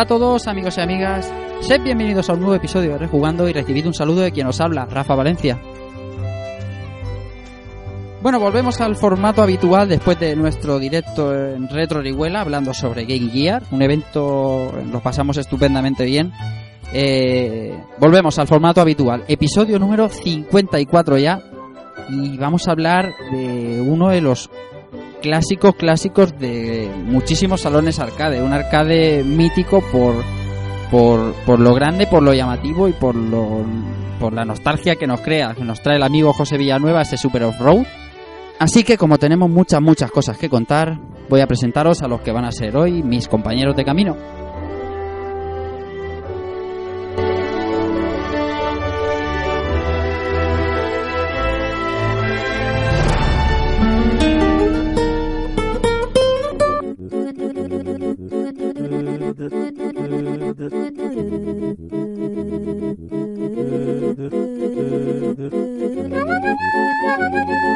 Hola a todos, amigos y amigas. Sed bienvenidos a un nuevo episodio de Rejugando y recibid un saludo de quien os habla, Rafa Valencia. Bueno, volvemos al formato habitual después de nuestro directo en Retro Orihuela hablando sobre Game Gear, un evento lo pasamos estupendamente bien. Eh, volvemos al formato habitual, episodio número 54 ya, y vamos a hablar de uno de los clásicos clásicos de muchísimos salones arcade, un arcade mítico por por, por lo grande, por lo llamativo y por lo por la nostalgia que nos crea, que nos trae el amigo José Villanueva ese Super Off-Road. Así que como tenemos muchas muchas cosas que contar, voy a presentaros a los que van a ser hoy mis compañeros de camino. Bienvenidos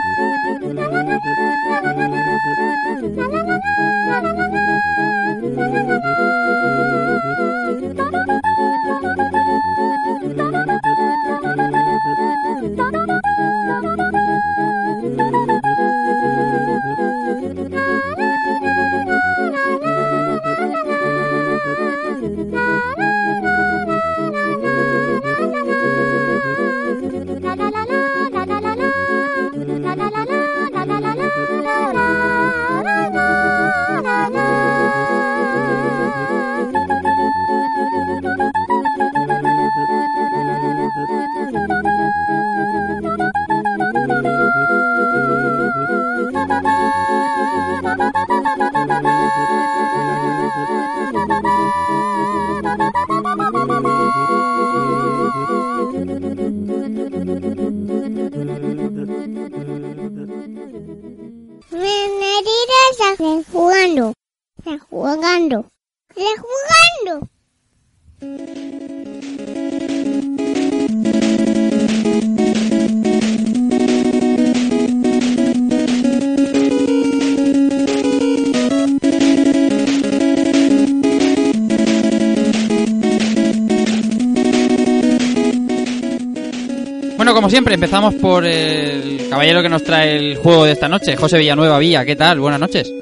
siempre, empezamos por el caballero que nos trae el juego de esta noche, José Villanueva Villa. ¿Qué tal? Buenas noches.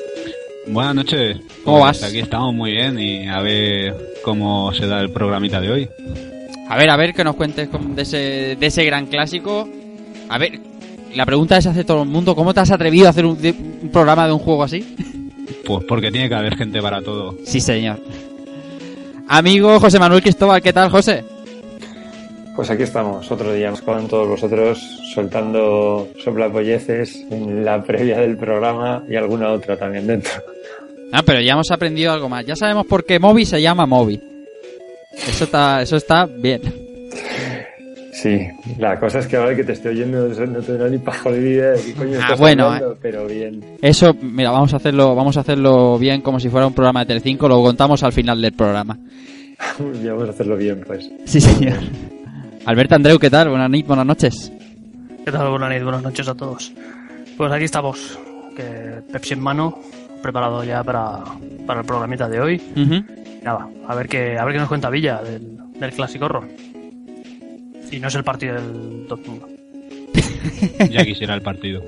Buenas noches. ¿Cómo Pues vas? Aquí estamos muy bien y a ver cómo se da el programita de hoy. A ver, a ver, que nos cuentes de ese, de ese gran clásico. A ver, la pregunta es hace todo el mundo, ¿cómo te has atrevido a hacer un, de- un programa de un juego así? Pues porque tiene que haber gente para todo. Sí, señor. Amigo José Manuel Cristóbal, ¿qué tal, José? Pues aquí estamos, otro día más con todos vosotros, soltando soplapolleces en la previa del programa y alguna otra también dentro. Ah, pero ya hemos aprendido algo más. Ya sabemos por qué Moby se llama Moby. Eso está, eso está bien. Sí, la cosa es que ahora que te estoy oyendo no tengo ni pajo de vida de qué coño Ah, estás bueno, hablando, pero bien. Eso, mira, vamos a hacerlo, vamos a hacerlo bien como si fuera un programa de Telecinco, lo contamos al final del programa. Vamos a hacerlo bien, pues. Sí, señor. Alberto Andreu, ¿qué tal? Buenas, buenas noches. ¿Qué tal? Buenas noches, buenas noches a todos. Pues aquí estamos, que Pepsi en mano, preparado ya para, para el programita de hoy. Ujú. Nada, a ver qué, a ver qué nos cuenta Villa del, del clásico horror. Y no es el partido del Dortmund. Ya quisiera el partido.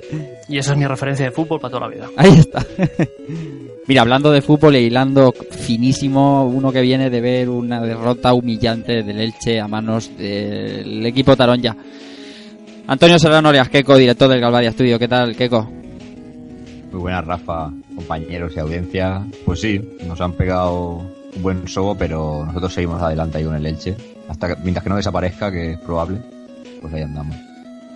Y esa es mi referencia de fútbol para toda la vida. Ahí está. Mira, hablando de fútbol e hilando finísimo, uno que viene de ver una derrota humillante del Elche a manos del equipo Taronja. Antonio Serrano Oreas, Keco, director del Galvaria Studio. ¿Qué tal, Keco? Muy buenas, Rafa, compañeros y audiencia. Pues sí, nos han pegado un buen sobo, pero nosotros seguimos adelante ahí con el Elche. Hasta que, mientras que no desaparezca, que es probable, pues ahí andamos.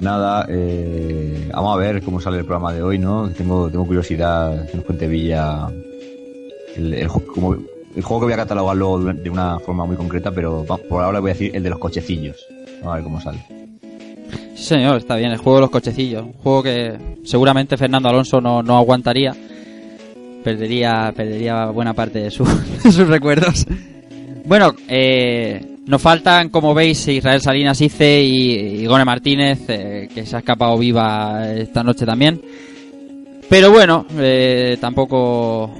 Nada, eh, vamos a ver cómo sale el programa de hoy, ¿no? Tengo, tengo curiosidad que nos cuente Villa el, el juego que voy a catalogar luego de una forma muy concreta, pero por ahora voy a decir el de los cochecillos. Vamos a ver cómo sale. Sí, señor, está bien, el juego de los cochecillos. Un juego que seguramente Fernando Alonso no, no aguantaría. Perdería, perdería buena parte de, de sus recuerdos. Bueno, eh, nos faltan, como veis, Israel Salinas Ice y, y Martínez, eh, que se ha escapado viva esta noche también. Pero bueno, eh, tampoco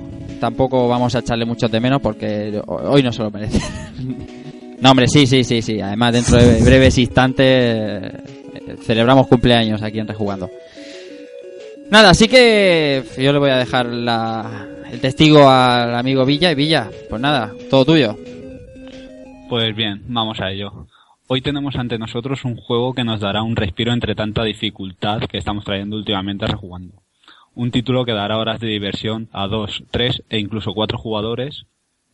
tampoco vamos a echarle mucho de menos porque hoy no se lo merece. no, hombre, sí, sí, sí, sí. Además, dentro de breves instantes eh, celebramos cumpleaños aquí en Rejugando. Nada, así que yo le voy a dejar la- el testigo al amigo Villa y Villa, pues nada, todo tuyo. Pues bien, vamos a ello. Hoy tenemos ante nosotros un juego que nos dará un respiro entre tanta dificultad que estamos trayendo últimamente rejugando. Un título que dará horas de diversión a dos, tres e incluso cuatro jugadores,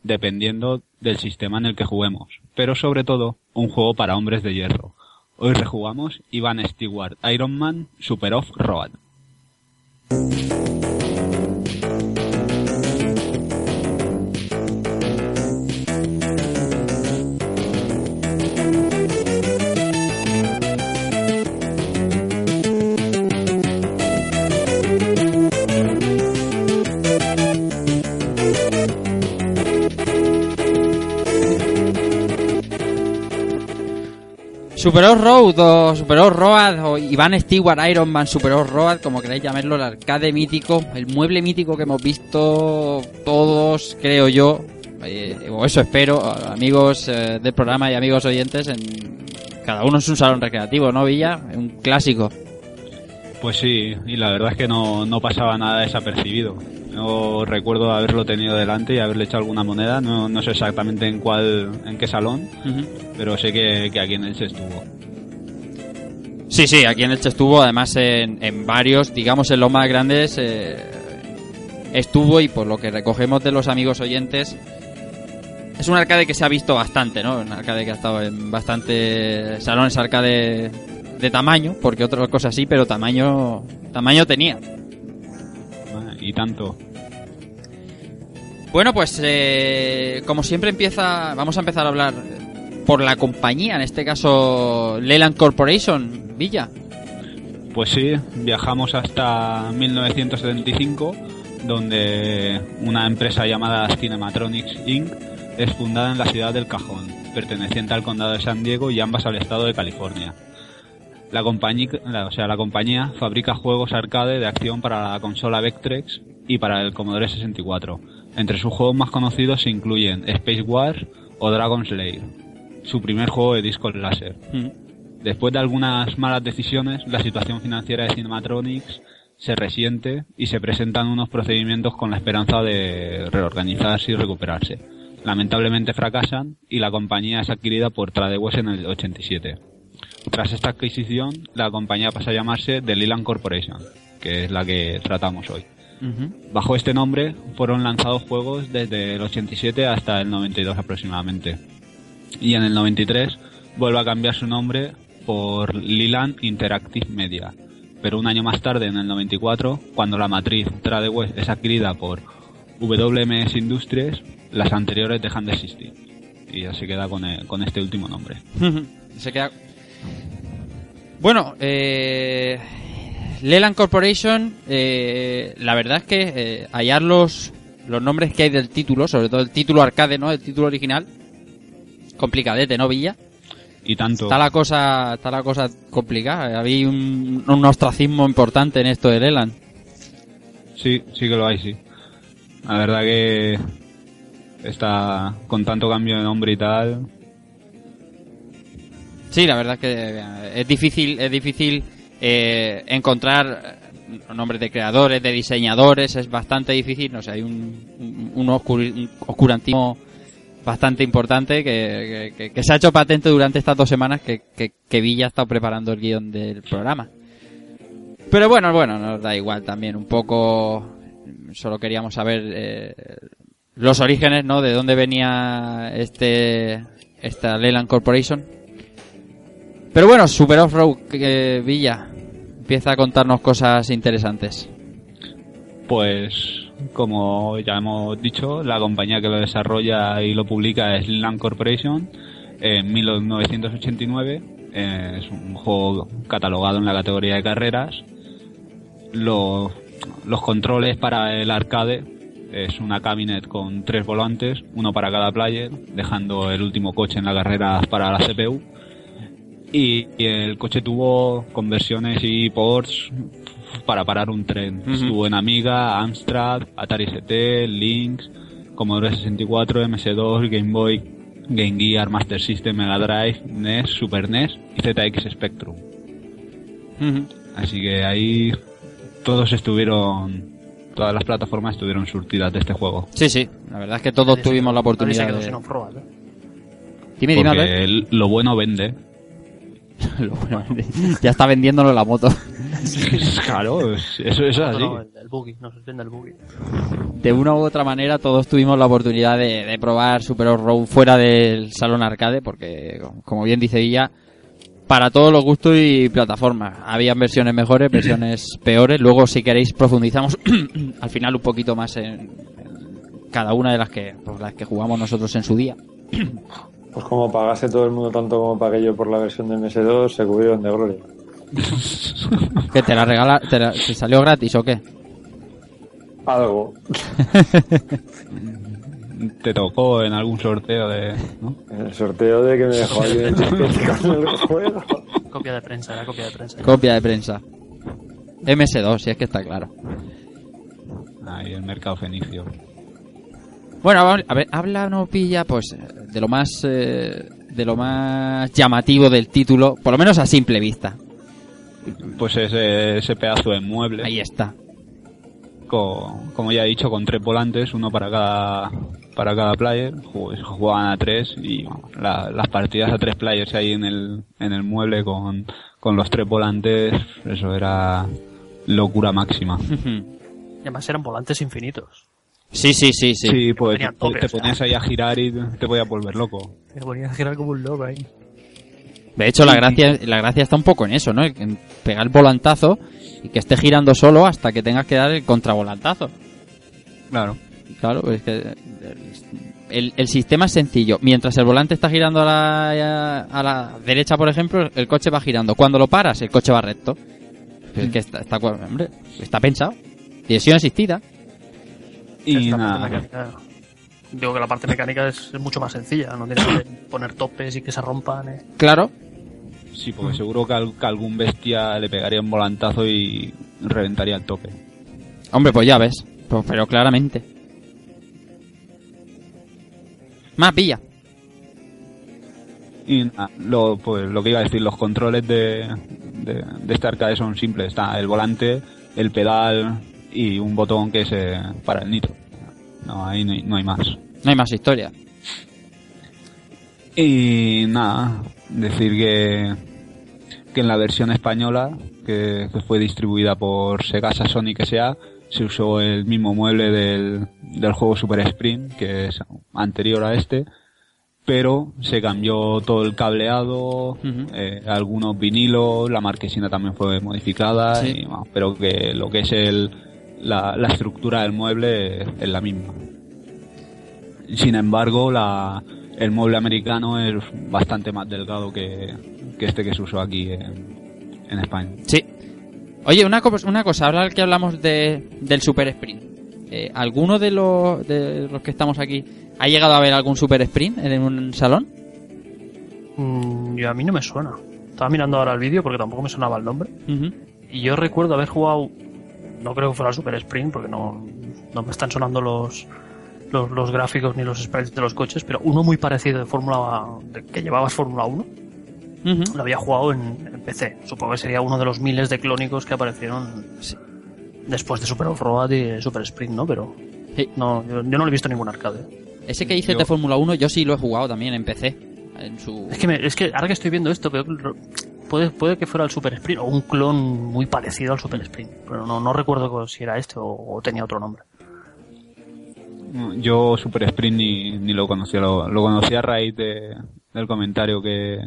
dependiendo del sistema en el que juguemos. Pero sobre todo, un juego para hombres de hierro. Hoy rejugamos Ivan Stewart Iron Man Super Off Road. Super Road o Super Road o Iván Stewart Iron Man Super Road, como queráis llamarlo, el arcade mítico, el mueble mítico que hemos visto todos, creo yo, eh, o eso espero, amigos eh, del programa y amigos oyentes, en cada uno es un salón recreativo, ¿no, Villa? Un clásico. Pues sí, y la verdad es que no, no pasaba nada desapercibido. No recuerdo haberlo tenido delante y haberle echado alguna moneda, no, no sé exactamente en cuál, en qué salón, pero sé que, que aquí en Elche estuvo. Sí, sí, aquí en Elche estuvo, además en, en varios, digamos en los más grandes, eh, estuvo y por lo que recogemos de los amigos oyentes, es un arcade que se ha visto bastante, ¿no? Un arcade que ha estado en bastante salones arcade de tamaño, porque otras cosas sí, pero tamaño, tamaño tenía. Y tanto. Bueno, pues eh, como siempre empieza, vamos a empezar a hablar por la compañía, en este caso Leland Corporation, Villa. Pues sí, viajamos hasta 1975, donde una empresa llamada Cinematronics Inc. es fundada en la ciudad del Cajón, perteneciente al condado de San Diego y ambas al estado de California. La compañía, la- o sea, la compañía fabrica juegos arcade de acción para la consola Vectrex y para el Commodore 64. Entre sus juegos más conocidos se incluyen Space Wars o Dragon Slayer, su primer juego de disco láser. Después de algunas malas decisiones, la situación financiera de Cinematronics se resiente y se presentan unos procedimientos con la esperanza de reorganizarse y recuperarse. Lamentablemente fracasan y la compañía es adquirida por Tradewes en el 87. Tras esta adquisición, la compañía pasa a llamarse The Leland Corporation, que es la que tratamos hoy. Bajo este nombre fueron lanzados juegos desde el 87 hasta el 92 aproximadamente. Y en el 93 vuelve a cambiar su nombre por Leland Interactive Media. Pero un año más tarde, en el 94, cuando la matriz Tradewes es adquirida por WMS Industries, las anteriores dejan de existir. Y ya se queda con, el- con este último nombre. Se queda. Bueno, eh, Leland Corporation, eh, la verdad es que eh, hallar los, los nombres que hay del título, sobre todo el título arcade, ¿no? El título original, complicadete, ¿no, Villa? Y tanto. Está la cosa, está la cosa complicada. Había un, un ostracismo importante en esto de Leland. Sí, sí que lo hay, sí. La verdad que está con tanto cambio de nombre y tal. Sí, la verdad es que eh, es difícil, es difícil eh, encontrar eh, nombres de creadores, de diseñadores, es bastante difícil, no sé, hay un, un, un oscurantismo bastante importante que, que- que- se ha hecho patente durante estas dos semanas que, que, que Villa ha estado preparando el guion del programa. Pero bueno, bueno, nos da igual también, un poco, solo queríamos saber eh, los orígenes, ¿no? De dónde venía este, esta Leland Corporation. Pero bueno, Super Off-Road Villa empieza a contarnos cosas interesantes. Pues, como ya hemos dicho, la compañía que lo desarrolla y lo publica es Land Corporation en 1989. Eh, es un juego catalogado en la categoría de carreras. Lo- los controles para el arcade es una cabinet con tres volantes, uno para cada player, dejando el último coche en la carrera para la CPU. Y, y el coche tuvo conversiones y ports para parar un tren. Estuvo en Amiga, Amstrad, Atari ST, Lynx, Commodore 64, MS2, Game Boy, Game Gear, Master System, Mega Drive, NES, Super NES y ZX Spectrum. Así que ahí todos estuvieron, todas las plataformas estuvieron surtidas de este juego. Sí, sí, la verdad es que todos tuvimos la oportunidad quedó de... ¿eh? Dime, dime, a ver. Porque lo bueno vende. Lo bueno, ya está vendiéndolo la moto. claro, es- eso es así. No, no, el, el buggy, no se vende el buggy. De una u otra manera todos tuvimos la oportunidad de, de probar Super Off-Road fuera del salón arcade porque, como bien dice Villa, para todos los gustos y plataformas. Habían versiones mejores, versiones peores. Luego, si queréis, profundizamos al final un poquito más en, en cada una de las que, pues, las que jugamos nosotros en su día. Pues como pagase todo el mundo tanto como pagué yo por la versión de MS2, se cubrieron de gloria. ¿Que te la regala, te, la- te salió gratis o qué? Algo. Te tocó en algún sorteo de... ¿no? En el sorteo de que me dejó alguien con el juego. Copia de prensa, era copia de prensa. Copia de prensa. MS2, si es que está claro. Ahí el mercado fenicio. Bueno, a ver, háblanos, pilla, pues, de lo más, eh, de lo más llamativo del título, por lo menos a simple vista. Pues ese, ese pedazo de mueble. Ahí está. con- como ya he dicho, con tres volantes, uno para cada para cada player. Ju- Jugaban a tres y bueno, la- las partidas a tres players ahí en el, en el mueble con, con los tres volantes, eso era locura máxima. Y además eran volantes infinitos. Sí, sí, sí, sí. Sí, pues te, tope, te ponías ahí a girar y te podías volver loco. Me ponía a girar como un loco ahí. De hecho, la gracia, la gracia está un poco en eso, ¿no? En pegar el volantazo y que esté girando solo hasta que tengas que dar el contravolantazo. Claro. Claro, es que el, el sistema es sencillo. Mientras el volante está girando a la, a la derecha, por ejemplo, el coche va girando. Cuando lo paras, el coche va recto. Es que está, está, hombre, está pensado. Dirección asistida. Y Esta parte nada, mecánica- Digo que la parte mecánica es, es mucho más sencilla. No tienes que poner topes y que se rompan. ¿eh? Claro, sí, porque seguro que, al- que algún bestia le pegaría un volantazo y reventaría el tope. Hombre, pues ya ves. Pues, pero claramente. Más pilla. Y nada, lo, pues, lo que iba a decir, los controles de, de, de este arcade son simples. Está el volante, el pedal y un botón que es eh, para el nitro. No, ahí no hay, no hay más. No hay más historia. Y nada, decir que, que en la versión española, que, que fue distribuida por Sega Sonic S.A., se usó el mismo mueble del, del juego Super Sprint, que es anterior a este, pero se cambió todo el cableado, eh, algunos vinilos, la marquesina también fue modificada, Sí. y, bueno, pero que lo que es el, la, la estructura del mueble es la misma. Sin embargo, la, el mueble americano es bastante más delgado que, que este que se usó aquí en, en España. Sí. Oye, una, co- una cosa, ahora que hablamos de, del Super Sprint. Eh, ¿Alguno de los, de los que estamos aquí ha llegado a ver algún Super Sprint en un salón? Mm, y a mí no me suena. Estaba mirando ahora el vídeo porque tampoco me sonaba el nombre. Y yo recuerdo haber jugado. No creo que fuera Super Sprint porque no, no me están sonando los, los, los gráficos ni los sprites de los coches, pero uno muy parecido de Fórmula. de que llevabas Fórmula 1. Ujú. Lo había jugado en, en PC. Supongo que sería uno de los miles de clónicos que aparecieron después de Super Off-Road y Super Sprint, ¿no? Pero Sí. no, yo, yo no lo he visto en ningún arcade. Ese que dices Yo- de Fórmula 1, yo sí lo he jugado también en PC. En su... Es que, me- es que ahora que estoy viendo esto, lo- puede, puede que fuera el Super Sprint o un clon muy parecido al Super Sprint. Pero no, no recuerdo si era este o, o tenía otro nombre. Yo Super Sprint ni, ni lo conocía, lo, lo conocí a raíz de, del comentario que,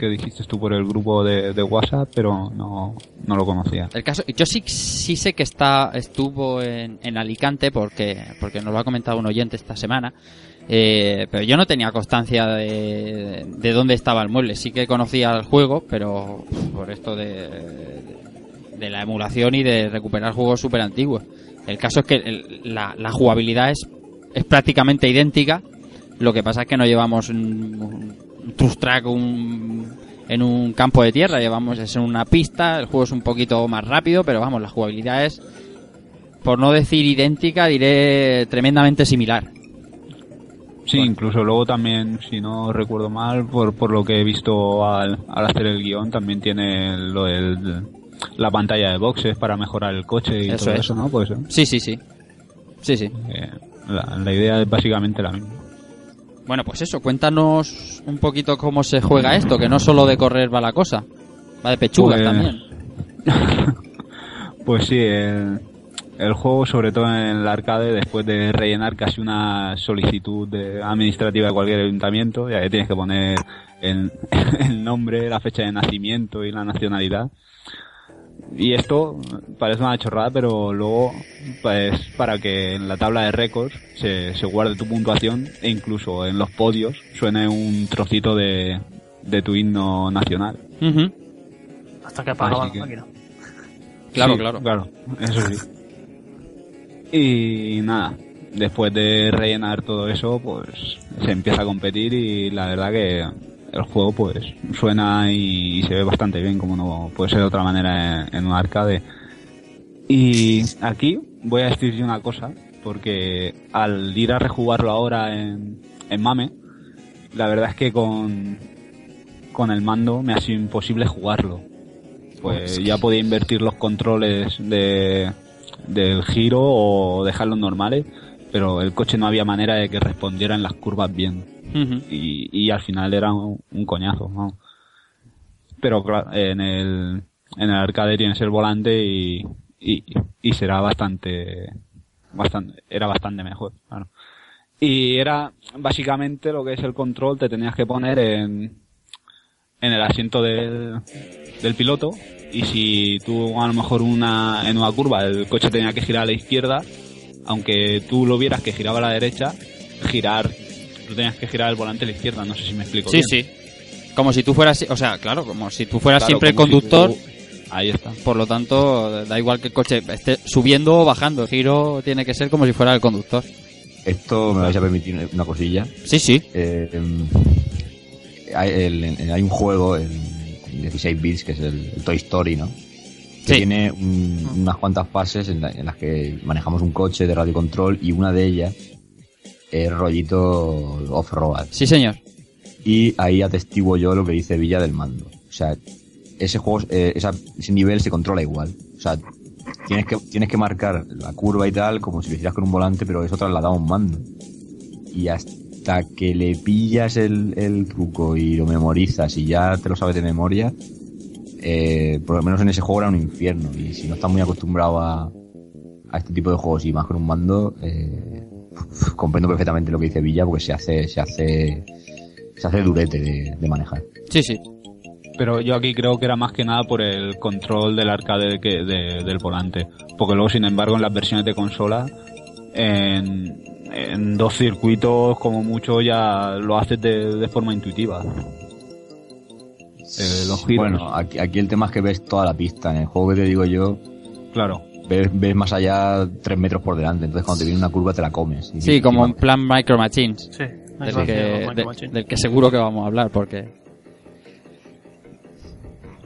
que dijiste tú por el grupo de, de WhatsApp, pero no, no lo conocía. El caso, yo sí, sí sé que está, estuvo en, en Alicante porque, porque nos lo ha comentado un oyente esta semana. Eh, pero yo no tenía constancia de, de dónde estaba el mueble. Sí que conocía el juego, pero por esto de, de la emulación y de recuperar juegos súper antiguos. El caso es que la, jugabilidad es, es prácticamente idéntica. Lo que pasa es que no llevamos un, un trust track un- en un campo de tierra, llevamos es en una pista, el juego es un poquito más rápido, pero vamos, la jugabilidad es, por no decir idéntica, diré tremendamente similar. Sí, incluso luego también, si no recuerdo mal, por, por lo que he visto al, al hacer el guion, también tiene lo del, la pantalla de boxes para mejorar el coche y Eso todo es. eso, ¿no? Pues eh, Sí, sí, sí. Sí, sí. la, la idea es básicamente la misma. Bueno, pues eso, cuéntanos un poquito cómo se juega esto, que no solo de correr va la cosa, va de pechugas Pues- también. Pues sí, el, el juego, sobre todo en el arcade, después de rellenar casi una solicitud de- administrativa de cualquier ayuntamiento, ya que tienes que poner el, el nombre, la fecha de nacimiento y la nacionalidad. Y esto parece una chorrada, pero luego, pues, para que en la tabla de récords se, se guarde tu puntuación e incluso en los podios suene un trocito de, de tu himno nacional. Ujú. Hasta que apagaba la que- máquina. Claro, Sí, claro. Claro, eso sí. Y nada, después de rellenar todo eso, pues se empieza a competir y la verdad que el juego pues suena y, se ve bastante bien, como no puede ser de otra manera en, en un arcade. Y aquí voy a decir yo una cosa, porque al ir a rejugarlo ahora en, en Mame, la verdad es que con, con el mando me ha sido imposible jugarlo. Pues ya podía invertir los controles de, del giro o dejarlos normales, pero el coche no había manera de que respondiera en las curvas bien. Y, y al final era un, un coñazo. ¿no? Pero claro, en el, en el arcade tienes el volante y, y, y será bastante, bastante, era bastante mejor. Claro. Y era básicamente lo que es el control, te tenías que poner en, en el asiento del, del piloto y si tú a lo mejor una, en una curva el coche tenía que girar a la izquierda, aunque tú lo vieras que giraba a la derecha, girar, tú tenías que girar el volante a la izquierda, no sé si me explico Sí, bien. sí. Como si tú fueras, o sea, claro, como si tú fueras Claro, siempre el si conductor, tú- Ahí está. por lo tanto, da igual que el coche esté subiendo o bajando, el giro tiene que ser como si fuera el conductor. Esto me vais a permitir una cosilla. Sí, sí. Eh, em, hay, el- hay un juego en 16 bits que es el, el Toy Story, ¿no? Que Sí. tiene un- unas cuantas fases en, la- en las que manejamos un coche de radio control y una de ellas es rollito off-road. Sí, señor. Y ahí atestiguo yo lo que dice Villa del mando. O sea, ese juego, eh, esa- ese nivel se controla igual. O sea, tienes que, tienes que marcar la curva y tal como si lo hicieras con un volante, pero eso trasladado a un mando. Y hasta que le pillas el, el truco y lo memorizas y ya te lo sabes de memoria, eh, por lo menos en ese juego era un infierno. Y si no estás muy acostumbrado a, a este tipo de juegos y más con un mando, eh, comprendo perfectamente lo que dice Villa porque se hace, se hace, se hace durete de, manejar. Sí, sí. Pero yo aquí creo que era más que nada por el control del arcade que, de- del volante. Porque luego, sin embargo, en las versiones de consola, en, en dos circuitos, como mucho, ya lo haces de, de forma intuitiva. Eh, los giros. Bueno, aquí, aquí el tema es que ves toda la pista. En el juego que te digo yo, Claro. ves, ves más allá tres metros por delante. Entonces cuando te viene una curva te la comes. Y- Sí, como en plan Micro Machines. Sí. Del que, Micro de- del que seguro que vamos a hablar, porque...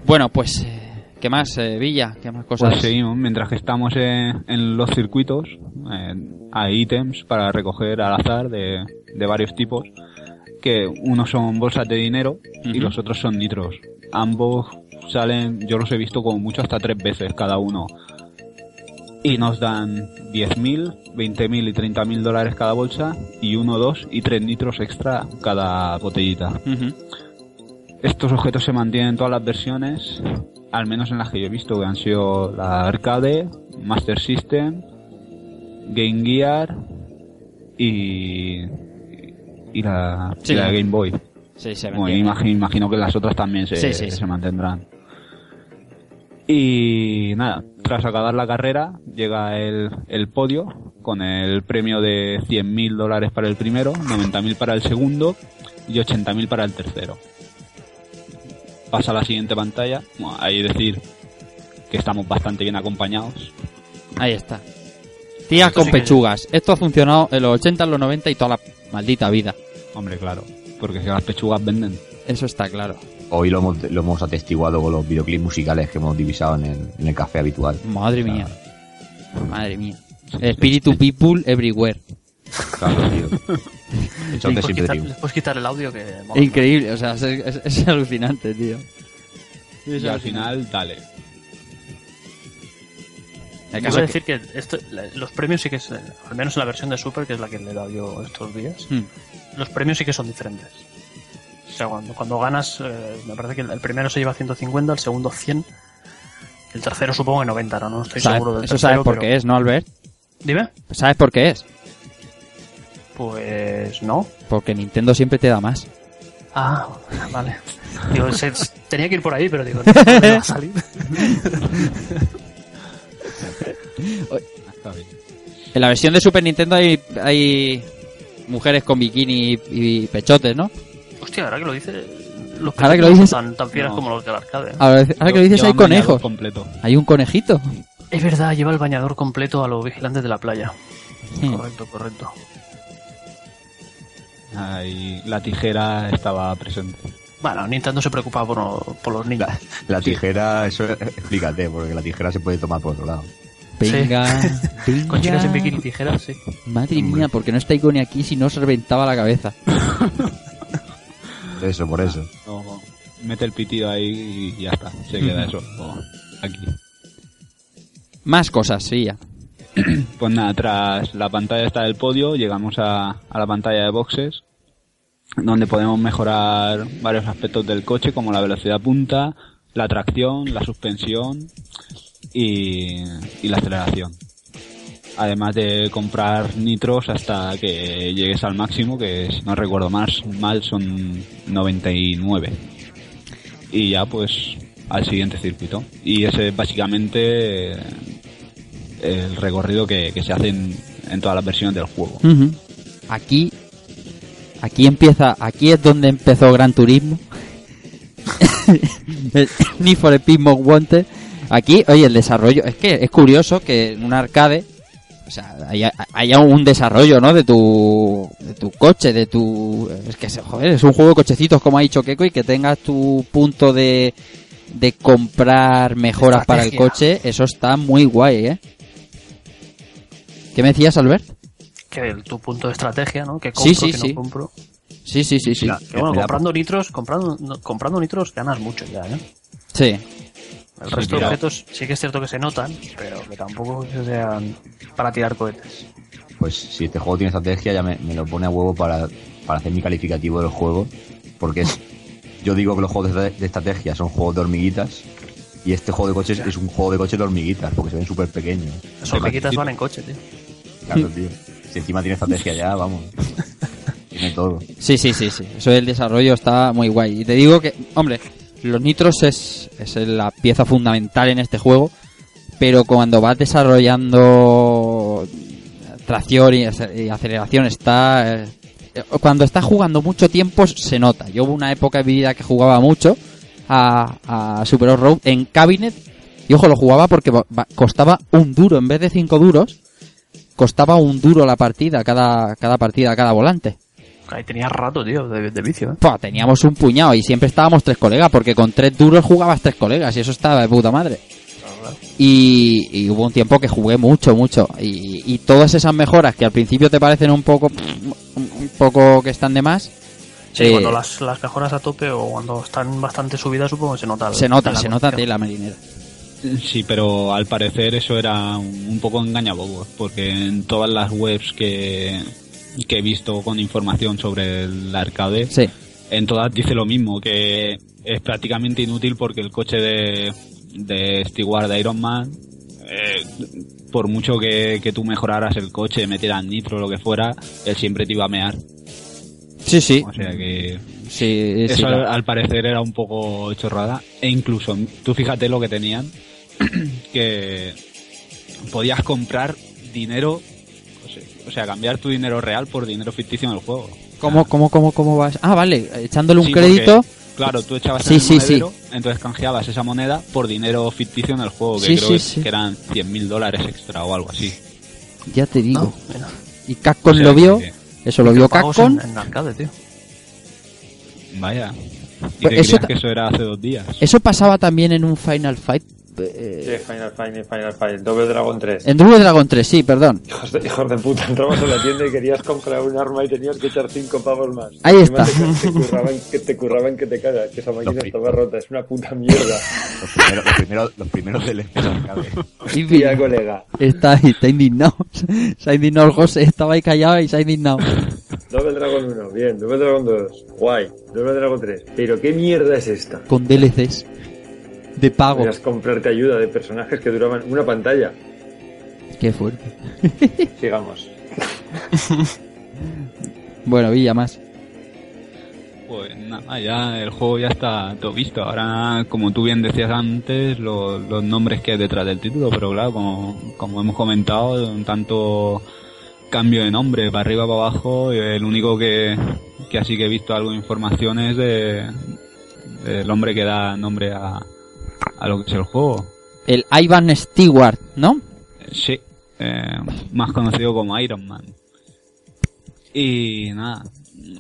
Bueno, pues, eh, ¿qué más, eh, Villa? ¿Qué más cosas? Pues seguimos, mientras que estamos en, en los circuitos, eh, hay ítems para recoger al azar de, de varios tipos, que unos son bolsas de dinero y los otros son nitros. Ambos salen, yo los he visto como mucho hasta tres veces cada uno. Y nos dan 10.000, 20.000 y 30.000 dólares cada bolsa y uno, dos y tres nitros extra cada botellita. Estos objetos se mantienen en todas las versiones, al menos en las que yo he visto, que han sido la arcade, Master System, Game Gear y, y la, Sí. la Game Boy. Sí, se Bueno, imagino que las otras también se, sí. se mantendrán. Y nada, tras acabar la carrera, llega el, el podio con el premio de 100.000 dólares para el primero, 90.000 para el segundo y 80.000 para el tercero. Pasa a la siguiente pantalla. Bueno, hay que decir que estamos bastante bien acompañados. Ahí está. Tías Esto con sí que- pechugas. Esto ha funcionado en los 80, en los 90 y toda la maldita vida. Hombre, claro, porque si las pechugas venden. Eso está claro. Hoy lo hemos, lo hemos atestiguado con los videoclips musicales que hemos divisado en el, en el café habitual. Madre mía. Madre mía. Espíritu people everywhere. Claro, tío. Choque Puedes siempre quitar, puedes quitar el audio que... mola. Increíble, o sea, es, es- es alucinante, tío. Y al final, dale. El Iba caso a es que- decir que esto, la- los premios sí que es, eh, al menos en la versión de Super, que es la que le he dado yo estos días, Hmm. los premios sí que son diferentes. O sea, cuando, cuando ganas, eh, me parece que el, el primero se lleva 150, el segundo 100, el tercero supongo que 90, no, no estoy ¿Sabes- seguro del Eso tercero, sabes por pero- qué es, ¿no, Albert? Dime. ¿Sabes por qué es? Pues no. Porque Nintendo siempre te da más. Ah, vale. Digo, se- tenía que ir por ahí, pero digo, no, no me va a salir. En la versión de Super Nintendo hay, hay mujeres con bikini y, y pechotes, ¿no? Hostia, ahora que lo dices, los Ahora que lo dices- son tan, tan fieras No. como los del arcade. ¿eh? Ahora, ahora que lo dices hay conejos. completo. Hay un conejito. Es verdad, lleva el bañador completo a los vigilantes de la playa. Correcto, correcto. Ahí la tijera estaba presente. Bueno, Nintendo se preocupa por, por los niños. La tijera, eso explícate, porque la tijera se puede tomar por otro lado. Venga, venga. Con chicas en bikini tijeras, sí. Madre mía, porque no está Iconi aquí si no se reventaba la cabeza. Eso, por eso. No, mete el pitido ahí y ya está. Se queda eso. Oh, aquí. Más cosas, sí, ya. Pues nada, tras la pantalla esta del podio, llegamos a, la pantalla de boxes, donde podemos mejorar varios aspectos del coche, como la velocidad punta, la tracción, la suspensión y, la aceleración. Además de comprar nitros hasta que llegues al máximo, que si no recuerdo más, mal son 99. Y ya pues al siguiente circuito. Y ese es básicamente el recorrido que, que se hace en, en todas las versiones del juego. Aquí, aquí empieza, aquí es donde empezó Gran Turismo. El Need for Speed Most Wanted. Aquí, oye, el desarrollo, es que es curioso que en un arcade, o sea, haya, haya un desarrollo, ¿no? De tu, de tu coche, de tu, es que, joder, es un juego de cochecitos, como ha dicho Keiko, y que tengas tu punto de, de comprar mejoras para el coche, eso está muy guay, ¿eh? ¿Qué me decías, Albert? Que el- tu punto de estrategia, ¿no? Que Sí, compro, sí, que sí. no compro. Sí, sí, sí, sí. Mira, Que bueno, comprando nitros, comprando, no, comprando nitros ganas mucho ya, ¿eh? Sí. El Sí, resto de objetos sí que es cierto que se notan, pero que tampoco sean para tirar cohetes. Pues si este juego tiene estrategia, ya me, me lo pone a huevo para, para hacer mi calificativo del juego. Porque es, yo digo que los juegos de, de estrategia son juegos de hormiguitas. Y este juego de coches es un juego de coches de hormiguitas, porque se ven súper pequeños. Las hormiguitas van en coche, tío. Claro, tío. Si encima tiene estrategia ya, vamos. Tiene todo. Sí, sí, sí, sí. Eso del desarrollo está muy guay. Y te digo que, hombre, los nitros es, es la pieza fundamental en este juego. Pero cuando vas desarrollando tracción y, ace- y aceleración está... eh, cuando estás jugando mucho tiempo se nota. Yo hubo una época de mi vida que jugaba mucho a, a Super Road en Cabinet. Y ojo, lo jugaba porque costaba un duro. En vez de cinco duros, costaba un duro la partida, cada, cada partida, cada volante. Ahí tenía rato, tío, de, de vicio, ¿eh? Pua, teníamos un puñado y siempre estábamos tres colegas, porque con tres duros jugabas tres colegas y eso estaba de puta madre. Y, y hubo un tiempo que jugué mucho, mucho. Y, y todas esas mejoras que al principio te parecen un poco, un poco que están de más, Sí, eh, cuando las, las mejoras a tope o cuando están bastante subidas, supongo que se nota. se nota, la se nota conducción. tela marinera. Sí, pero al parecer eso era un poco engañabobos, porque en todas las webs que, que he visto con información sobre el arcade, Sí, en todas dice lo mismo, que es prácticamente inútil porque el coche de, de Stewart de Iron Man, eh, por mucho que, que tú mejoraras el coche, metieras nitro o lo que fuera, él siempre te iba a mear. sí, sí. O sea que Sí, sí, Eso al parecer era un poco chorrada. E incluso, tú fíjate lo que tenían, que podías comprar dinero, o sea, cambiar tu dinero real por dinero ficticio en el juego. ¿Cómo, cómo, cómo, cómo vas? Ah, vale, echándole un Sí, crédito. porque, claro, tú echabas Sí, en el sí, sí. monedero, entonces canjeabas esa moneda por dinero ficticio en el juego, que Sí, creo sí, que- sí. que eran 100.000 dólares extra o algo así. Ya te digo. Mira, Y Capcom O sea lo vio. que- Eso lo vio Capcom. En, en arcade, tío. Vaya. ¿Y Pues te eso que eso era hace dos días? Eso pasaba también en un Final Fight. Eh, Sí, Final Fight, Final Fight, Double Dragon 3. en Double Dragon 3, sí, perdón. Hijos de, hijos de puta, entrabas a la tienda y querías comprar un arma y tenías que echar cinco pavos más. Ahí Encima está. Te, te curraban, que te curraban que te cagas, que esa máquina estaba rota, es una puta mierda. Los primeros, los primeros, los primeros DLCs de arcade. Y Tía, colega. está, está indignado. Se ha indignado el José, estaba ahí callado y se ha indignado. Double Dragon 1, bien. Double Dragon 2, guay. Double Dragon 3. Pero qué mierda es esta. Con DLCs. De pago. Podías comprarte ayuda de personajes que duraban una pantalla. Qué fuerte. Sigamos. Bueno, Villa más. Pues nada, ya el juego ya está todo visto. Ahora, como tú bien decías antes, lo- los nombres que hay detrás del título, pero claro, como, como hemos comentado, un tanto cambio de nombre, para arriba, para abajo, y el único que, que así que he visto algo de información es de, del hombre que da nombre a, a lo que es el juego. El Ivan Stewart, ¿no? Sí, eh, más conocido como Iron Man. Y nada,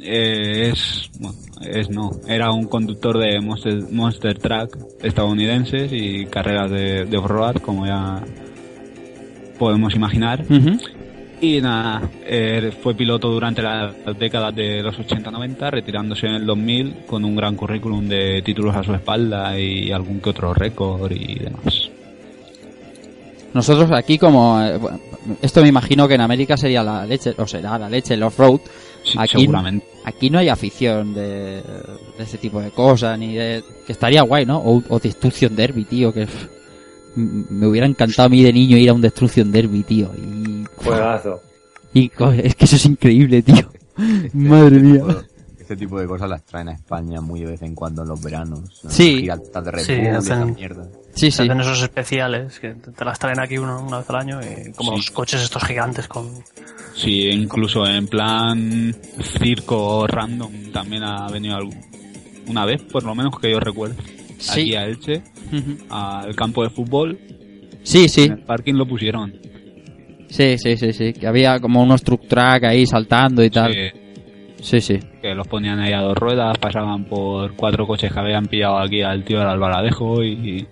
eh, es, bueno, es no, era un conductor de Monster, Monster Truck estadounidenses y carreras de, de off-road, como ya podemos imaginar. Y nada, eh, fue piloto durante las décadas de los 80-90, retirándose en el 2000 con un gran currículum de títulos a su espalda y algún que otro récord y demás. Nosotros aquí como... eh, bueno, esto me imagino que en América sería la leche, o será la leche, el off-road. Sí, Aquí- seguramente. Aquí no hay afición de, de ese tipo de cosas, ni de... Que estaría guay, ¿no? O, o Destruction Derby, tío, que... Me hubiera encantado a mí de niño ir a un Destruction Derby, tío. Y, Juegazo. y es que eso es increíble, tío. Madre mía. Este tipo de cosas las traen a España muy de vez en cuando en los veranos. ¿no? Sí. Giratas de Red Sí, Bull y hacen- esa mierda. Sí, Se sí. hacen esos especiales que te las traen aquí una, una vez al año, y como Sí. los coches estos gigantes con... Sí, incluso en plan circo random también ha venido algún- una vez, por lo menos que yo recuerdo, Sí. aquí a Elche, al campo de fútbol, Sí, sí. en el parking lo pusieron. Sí, sí, sí, sí. Que había como unos truck track ahí saltando y tal. Sí, Sí, sí. que los ponían ahí a dos ruedas, pasaban por cuatro coches que habían pillado aquí al tío del Albaladejo y,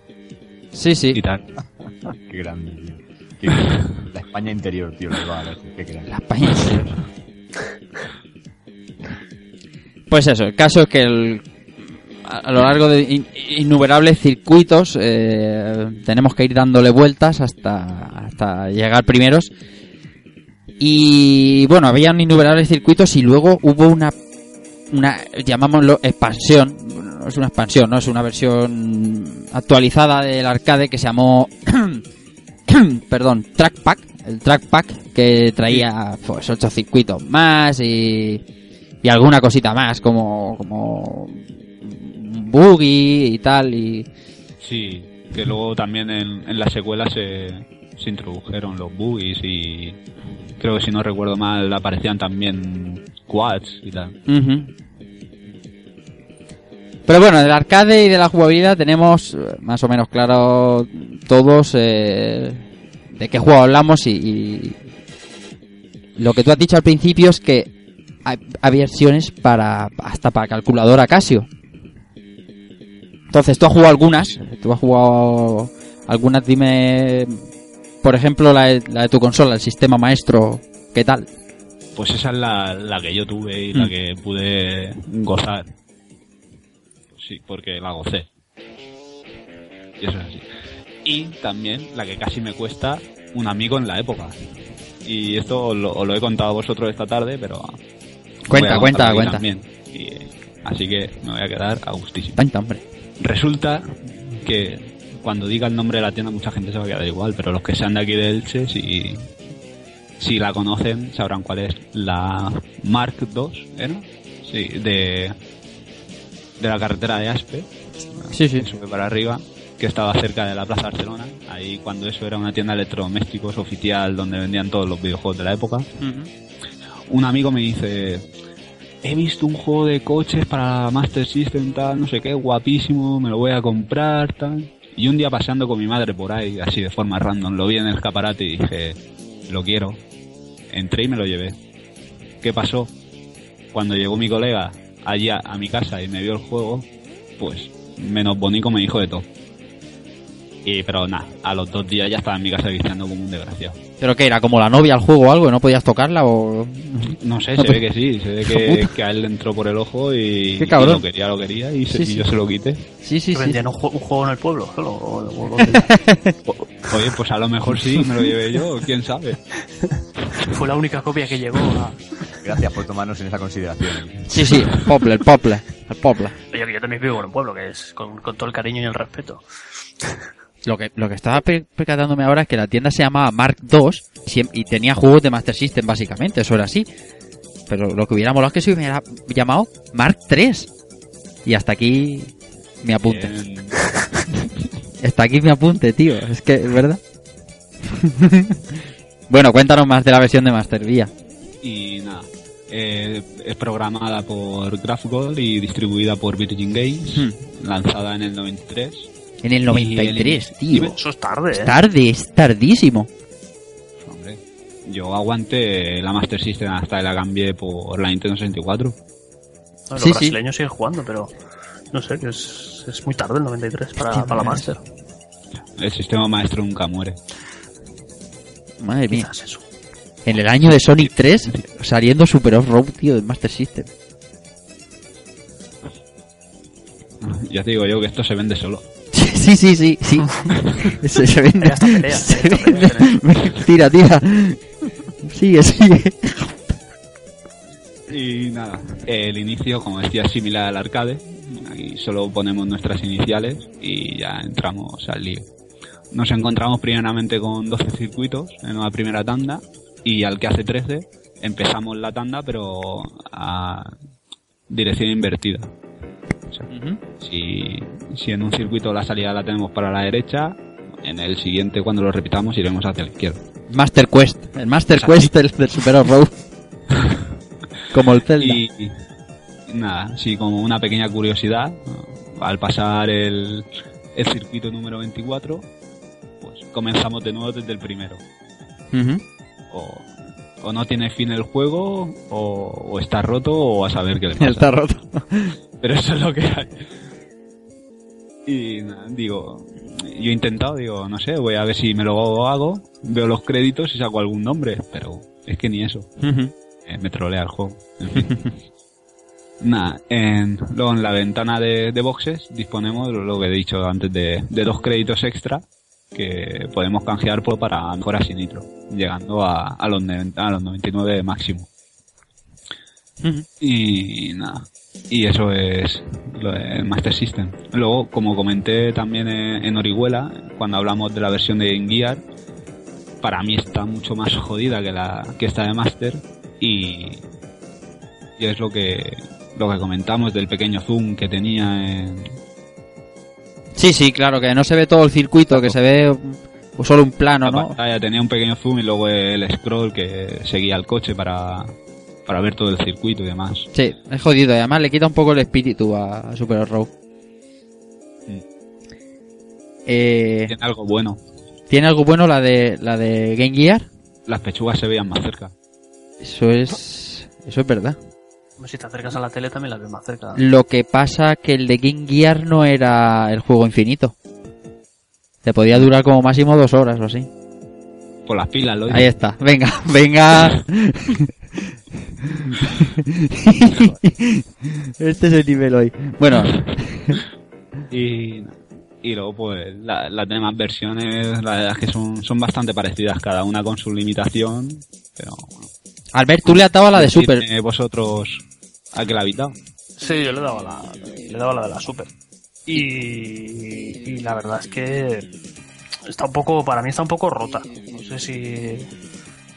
Sí, sí. y tal. Qué grande, tío. Qué grande. La España interior, tío. Qué grande. La España interior. Pues eso, el caso es que el- a lo largo de in- innumerables circuitos eh, tenemos que ir dándole vueltas hasta, hasta llegar primeros. Y bueno, habían innumerables circuitos y luego hubo una, una llamámoslo expansión. No es una expansión, no es una versión actualizada del arcade que se llamó perdón, Track Pack, el Track Pack que traía pues ocho circuitos más y, y alguna cosita más como como buggy y tal y Sí, que luego también en, en la secuela se, se introdujeron los buggies y creo que si no recuerdo mal aparecían también quads y tal. Pero bueno, del arcade y de la jugabilidad tenemos eh, más o menos claro todos eh, de qué juego hablamos y, y lo que tú has dicho al principio es que hay, hay versiones para hasta para calculadora Casio. Entonces, tú has jugado algunas, tú has jugado algunas, dime, por ejemplo, la de, la de tu consola, el sistema maestro, ¿qué tal? Pues esa es la, la que yo tuve y la Mm. que pude gozar. Sí, porque la gocé. Y eso es así. Y también la que casi me cuesta un amigo en la época. Y esto os lo, os lo he contado a vosotros esta tarde, pero... Cuenta, cuenta, cuenta. también. Y, así que me voy a quedar a gustísimo. Cuenta, hombre. Resulta que cuando diga el nombre de la tienda mucha gente se va a quedar igual, pero los que sean de aquí de Elche, si, si la conocen, sabrán cuál es. La Mark II, ¿era? Sí, de de la carretera de Aspe. Sí, sí. que Sube para arriba, que estaba cerca de la Plaza Barcelona. Ahí cuando eso era una tienda de electrodomésticos oficial donde vendían todos los videojuegos de la época. Un amigo me dice, he visto un juego de coches para Master System, tal, no sé qué, guapísimo, me lo voy a comprar, tal. Y un día paseando con mi madre por ahí, así de forma random, lo vi en el escaparate y dije, lo quiero. Entré y me lo llevé. ¿Qué pasó? Cuando llegó mi colega allí a, a mi casa y me vio el juego, pues menos bonito me dijo de todo. Y pero nada, a los dos días ya estaba en mi casa viciando como un desgraciado. ¿Pero qué era? ¿Como la novia al juego o algo? ¿No podías tocarla o...? No sé, No se te- ve que sí, se ve que, que a él le entró por el ojo y, Qué cabrón. y lo quería, lo quería y, se- Sí, y sí. yo se lo quité. Sí, sí, ¿Que sí. vendían un, ju- un juego en el pueblo? solo? O- o- o- O- Oye, pues a lo mejor sí, me lo llevé yo, quién sabe. Fue la única copia que llegó a... Gracias por tomarnos en esa consideración. Sí, sí, Pople, el Pople, el Pople. Oye, que yo también vivo en un pueblo, que es con, con todo el cariño y el respeto. Lo que, lo que estaba per- percatándome ahora es que la tienda se llamaba Mark II y tenía juegos de Master System básicamente, eso era así. Pero lo que hubiera molado es que se hubiera llamado Mark III. Y hasta aquí mi apunte. Bien. Hasta aquí mi apunte, tío. Es que, es verdad. bueno, cuéntanos más de la versión de Master Vía. Y nada, eh, es programada por GraphGold y distribuida por Virgin Games, Hmm. lanzada en el 93. En el 93, tío. Eso es tarde, Es ¿eh? tarde, es tardísimo. Hombre, yo aguanté la Master System hasta que la cambié por la Nintendo 64. No, los Sí, sí. brasileños siguen jugando, pero no sé, que es, es muy tarde el 93 para, para la Master. El sistema maestro nunca muere. Madre mía. Eso. En el año de Sonic 3, saliendo Super Off-Road, tío, de Master System. Ya te digo yo que esto se vende solo. Sí, sí, sí, sí. se, se vende. Pelea, se pelea, vende. tira, tira. Sigue, sigue. Y nada, el inicio, como decía, es similar al arcade. Aquí solo ponemos nuestras iniciales y ya entramos al lío. Nos encontramos primeramente con 12 circuitos en una primera tanda y al que hace 13 empezamos la tanda pero a dirección invertida. O sea, si, si en un circuito la salida la tenemos para la derecha, en el siguiente cuando lo repitamos iremos hacia la izquierda. Master Quest. El Master Exacto. Quest del, del Super Off-Road. Como el Zelda. Y nada, sí, como una pequeña curiosidad, ¿no? al pasar el, el circuito número 24, pues comenzamos de nuevo desde el primero. O, o no tiene fin el juego, o, o está roto, o a saber qué le pasa. Está roto. Pero eso es lo que hay. Y nada, digo, yo he intentado, digo, no sé, voy a ver si me lo hago, veo los créditos y saco algún nombre, pero es que ni eso. Eh, me trolea el juego. Nada, en, luego en la ventana de, de boxes disponemos, lo, que he dicho antes, de, de dos créditos extra que podemos canjear por, para mejoras sin nitro, llegando a, a, los, 90 a los 99 máximo. Ujú. Y nada, y eso es lo de Master System. Luego, como comenté también en, Orihuela, cuando hablamos de la versión de Game Gear, para mí está mucho más jodida que la que esta de Master y, y es lo que lo que comentamos del pequeño zoom que tenía en, Sí, sí, claro, que no se ve todo el circuito, que se ve pues, solo un plano, la ¿no? pantalla, tenía un pequeño zoom y luego el scroll que seguía el coche para, para ver todo el circuito y demás. Sí, es jodido. y Además le quita un poco el espíritu a, a Super Off-Road. Mm. Eh, Tiene algo bueno. ¿Tiene algo bueno la de la de Game Gear? Las pechugas se veían más cerca. Eso es eso es verdad. Si te acercas a la tele también la ves más cerca. Lo que pasa que el de Game Gear no era el juego infinito. Te podía durar como máximo dos horas o así. Por las pilas, lo Ahí está. Venga, venga. este es el nivel hoy. Bueno, Y, y luego, pues, la- las demás versiones, la verdad es que son, son bastante parecidas, cada una con su limitación, pero... bueno, Albert, tú le atabas la de Super. vosotros a que la habéis dado. Sí, yo le daba la, le daba la de la Super. Y, y la verdad es que está un poco, para mí está un poco rota. No sé si,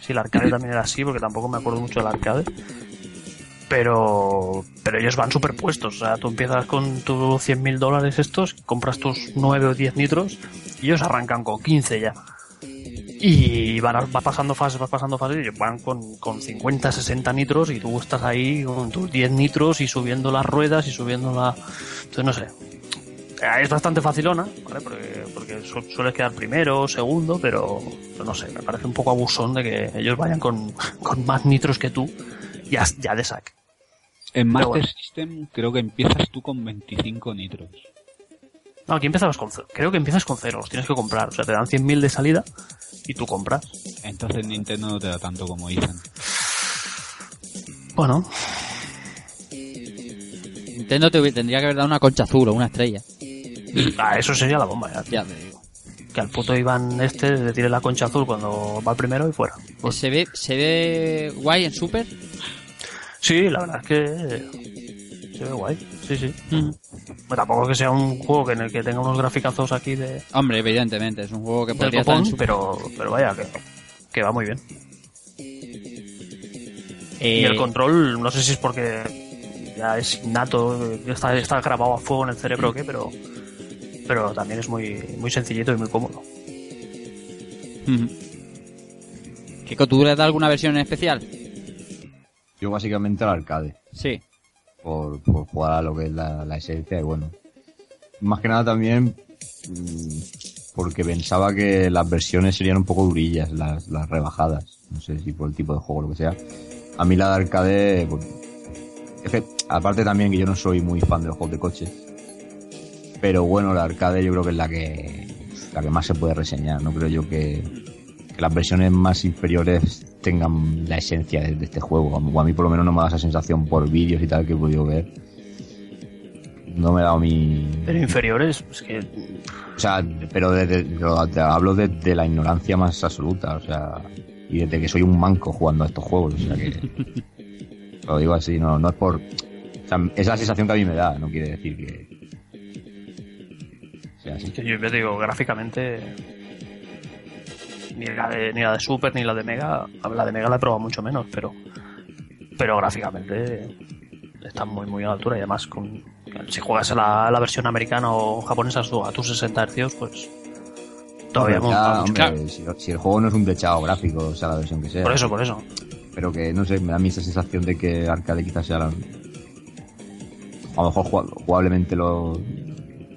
si el arcade también era así, porque tampoco me acuerdo mucho del arcade. pero pero ellos van superpuestos. O sea, tú empiezas con tus 100.000 dólares estos, compras tus 9 o 10 nitros y ellos arrancan con 15 ya. Y van a- va pasando fases, va pasando fases y van con, con 50, 60 nitros y tú estás ahí con tus 10 nitros y subiendo las ruedas y subiendo la... Entonces, no sé. Es bastante facilona, ¿vale? Porque, porque su- sueles quedar primero, segundo, pero, pero no sé, me parece un poco abusón de que ellos vayan con, con más nitros que tú ya, ya de saque. En Master bueno. System creo que empiezas tú con 25 nitros. No, aquí empiezas con cero. Creo que empiezas con cero, los tienes que comprar. O sea, te dan 100.000 de salida y tú compras. Entonces Nintendo no te da tanto como dicen. Bueno, Nintendo te tendría que haber dado una concha azul o una estrella. Ah, eso sería la bomba ya. Ya te digo. Que al puto Iván este le tire la concha azul cuando va primero y fuera. Pues, ¿Se ve, ¿Se ve guay en Super? sí, la verdad es que se ve guay. Sí, sí. Bueno, tampoco que sea un juego que en el que tenga unos graficazos aquí de, Hombre, evidentemente, es un juego que podría estar en copón, Super. pero, pero vaya, que, que va muy bien. Eh, Y el control, no sé si es porque ya es innato, está, está grabado a fuego en el cerebro o qué, pero, pero también es muy, muy sencillito y muy cómodo. Kiko, ¿tú le das alguna versión en especial? Yo básicamente al arcade, Sí. por, por jugar a lo que es la, la esencia y bueno. Más que nada también mm, porque pensaba que las versiones serían un poco durillas, las, las rebajadas. No sé si por el tipo de juego o lo que sea. A mí la de arcade, pues, es que, aparte también que yo no soy muy fan de los juegos de coches. Pero bueno, la arcade yo creo que es la que, la que más se puede reseñar. No creo yo que, que las versiones más inferiores tengan la esencia de, de este juego. O a mí por lo menos no me da esa sensación por vídeos y tal que he podido ver. No me ha dado mi... Pero inferiores, es que O sea, pero de- de- te hablo de, de la ignorancia más absoluta, o sea, y desde que soy un manco jugando a estos juegos, o sea que... lo digo así, no, no es por... O sea, es la sensación que a mí me da, no quiere decir que... sea así. que yo te digo, gráficamente ni la, de, ni la de Super ni la de Mega, la de Mega la he probado mucho menos, pero pero gráficamente está muy muy a la altura y además con, si juegas a la, la versión americana o japonesa a tus 60 Hz, pues todavía claro. si, si el juego no es un techado gráfico, o sea, la versión que sea. Por eso, por eso. Pero que, no sé, me da a mí esa sensación de que arcade quizás sea la... A lo mejor jugab- jugablemente lo...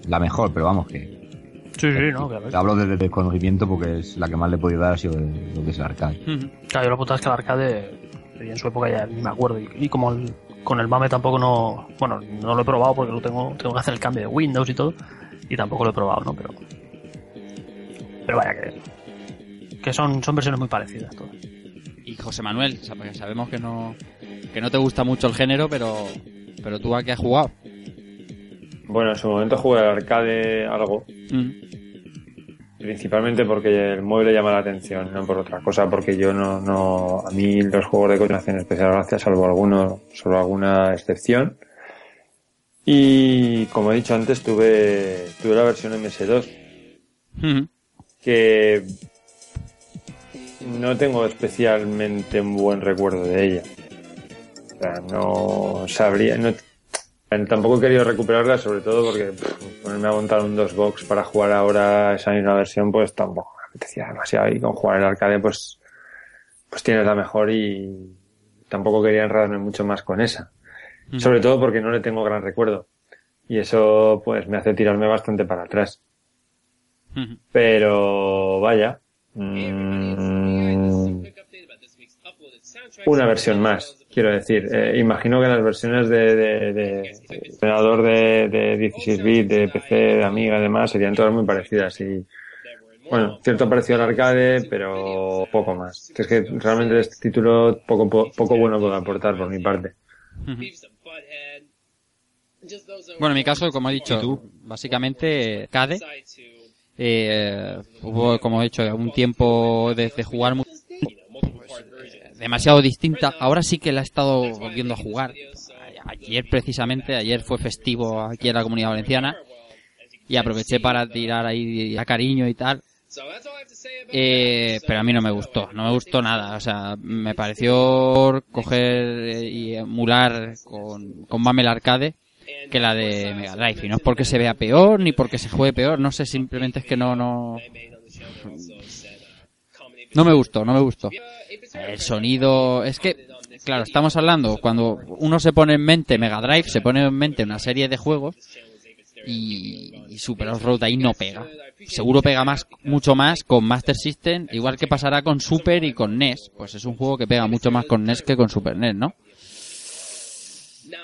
la mejor, pero vamos, que... Sí, sí, no, claro. Te hablo desde desconocimiento porque es la que más le he podido dar ha sido lo que es el arcade. Claro, yo la puta es que el arcade, y en su época ya ni me acuerdo, y, y como el- con el MAME tampoco no, bueno, no lo he probado porque lo tengo, tengo que hacer el cambio de Windows y todo, y tampoco lo he probado, ¿no? Pero, pero vaya que, que son, son versiones muy parecidas todas. Y José Manuel, o sea, porque sabemos que no, que no te gusta mucho el género, pero, pero tú a qué has jugado. Bueno, en su momento jugué al arcade algo, Mm. principalmente porque el móvil le llama la atención, no por otra cosa, porque yo no, no, a mí los juegos de coche me hacen especial gracia, salvo alguno, solo alguna excepción. Y como he dicho antes, tuve, tuve la versión MS2, Ujú. que no tengo especialmente un buen recuerdo de ella. O sea, no sabría, no, tampoco he querido recuperarla, sobre todo porque pff, ponerme a montar un dos box para jugar ahora esa misma versión, pues tampoco me apetecía demasiado. Y con jugar el arcade, pues, pues tienes la mejor y tampoco quería enredarme mucho más con esa. Sobre todo porque no le tengo gran recuerdo. Y eso, pues, me hace tirarme bastante para atrás. Pero vaya. mm, una versión más, quiero decir. Eh, imagino que las versiones de, de, de ordenador de, de 16 bits, de PC, de Amiga y demás serían todas muy parecidas. Y bueno, cierto parecido al arcade, pero poco más. Es que realmente este título poco, po- poco bueno puedo aportar por mi parte. Bueno, en mi caso, como he dicho, básicamente CADE. Eh, hubo, como he dicho, un tiempo de, de jugar muy, demasiado distinta. Ahora sí que la he estado volviendo a jugar. Ayer precisamente, ayer fue festivo aquí en la Comunidad Valenciana y aproveché para tirar ahí a cariño y tal. Eh, pero a mí no me gustó, no me gustó nada. O sea, me pareció coger y emular con, con Mamel Arcade que la de Mega Drive. Y no es porque se vea peor ni porque se juegue peor, no sé, simplemente es que no, no. No me gustó, no me gustó. El sonido, es que, claro, estamos hablando, cuando uno se pone en mente Mega Drive, se pone en mente una serie de juegos y, y Super Off-Road ahí no pega. Seguro pega más, mucho más con Master System, igual que pasará con Super y con NES. Pues es un juego que pega mucho más con NES que con Super NES, ¿no?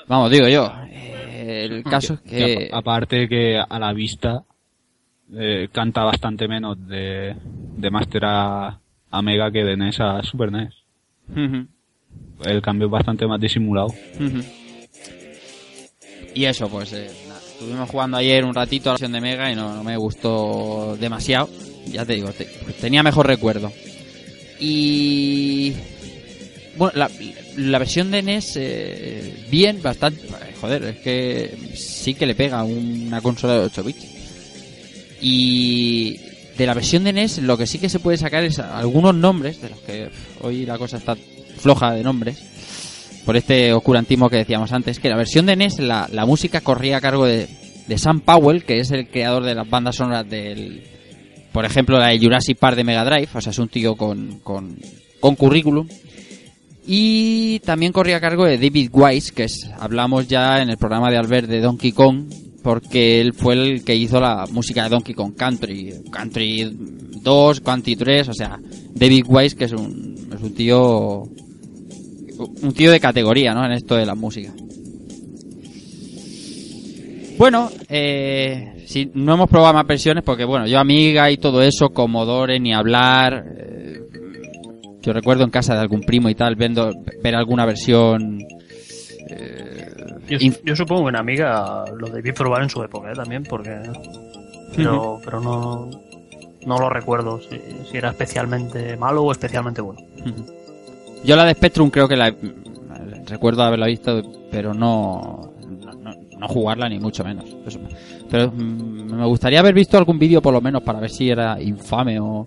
Vamos, digo yo. eh, el caso es que... aparte que a la vista eh, canta bastante menos de, de Master a, a Mega que de NES a Super NES. El cambio es bastante más disimulado. Y eso, pues eh, nada, estuvimos jugando ayer un ratito a la versión de Mega y no, no me gustó demasiado. Ya te digo, te- tenía mejor recuerdo. Y... Bueno, la, la versión de NES, eh, bien, bastante... Joder, es que sí que le pega a una consola de 8 bits. Y de la versión de NES lo que sí que se puede sacar es algunos nombres, de los que hoy la cosa está floja de nombres, por este oscurantismo que decíamos antes, que la versión de NES, la, la música corría a cargo de, de Sam Powell, que es el creador de las bandas sonoras del, por ejemplo, la de Jurassic Park de Mega Drive, o sea, es un tío con, con, con currículum. Y también corría a cargo de David Wise, que es, hablamos ya en el programa de Albert de Donkey Kong, porque él fue el que hizo la música de Donkey Kong Country, Country 2, Country 3, o sea, David Wise, que es un, es un tío, un tío de categoría, ¿no? En esto de la música. Bueno, eh, si no hemos probado más versiones, porque bueno, yo Amiga y todo eso, Commodore, ni hablar. eh, yo recuerdo en casa de algún primo y tal, viendo, ver alguna versión. Yo, yo supongo que en Amiga lo debí probar en su época ¿eh? también, porque. Pero, pero no, no lo recuerdo si, si era especialmente malo o especialmente bueno. Yo la de Spectrum creo que la recuerdo haberla visto, pero no, no, no jugarla ni mucho menos. Eso. Pero mm, me gustaría haber visto algún vídeo por lo menos para ver si era infame o,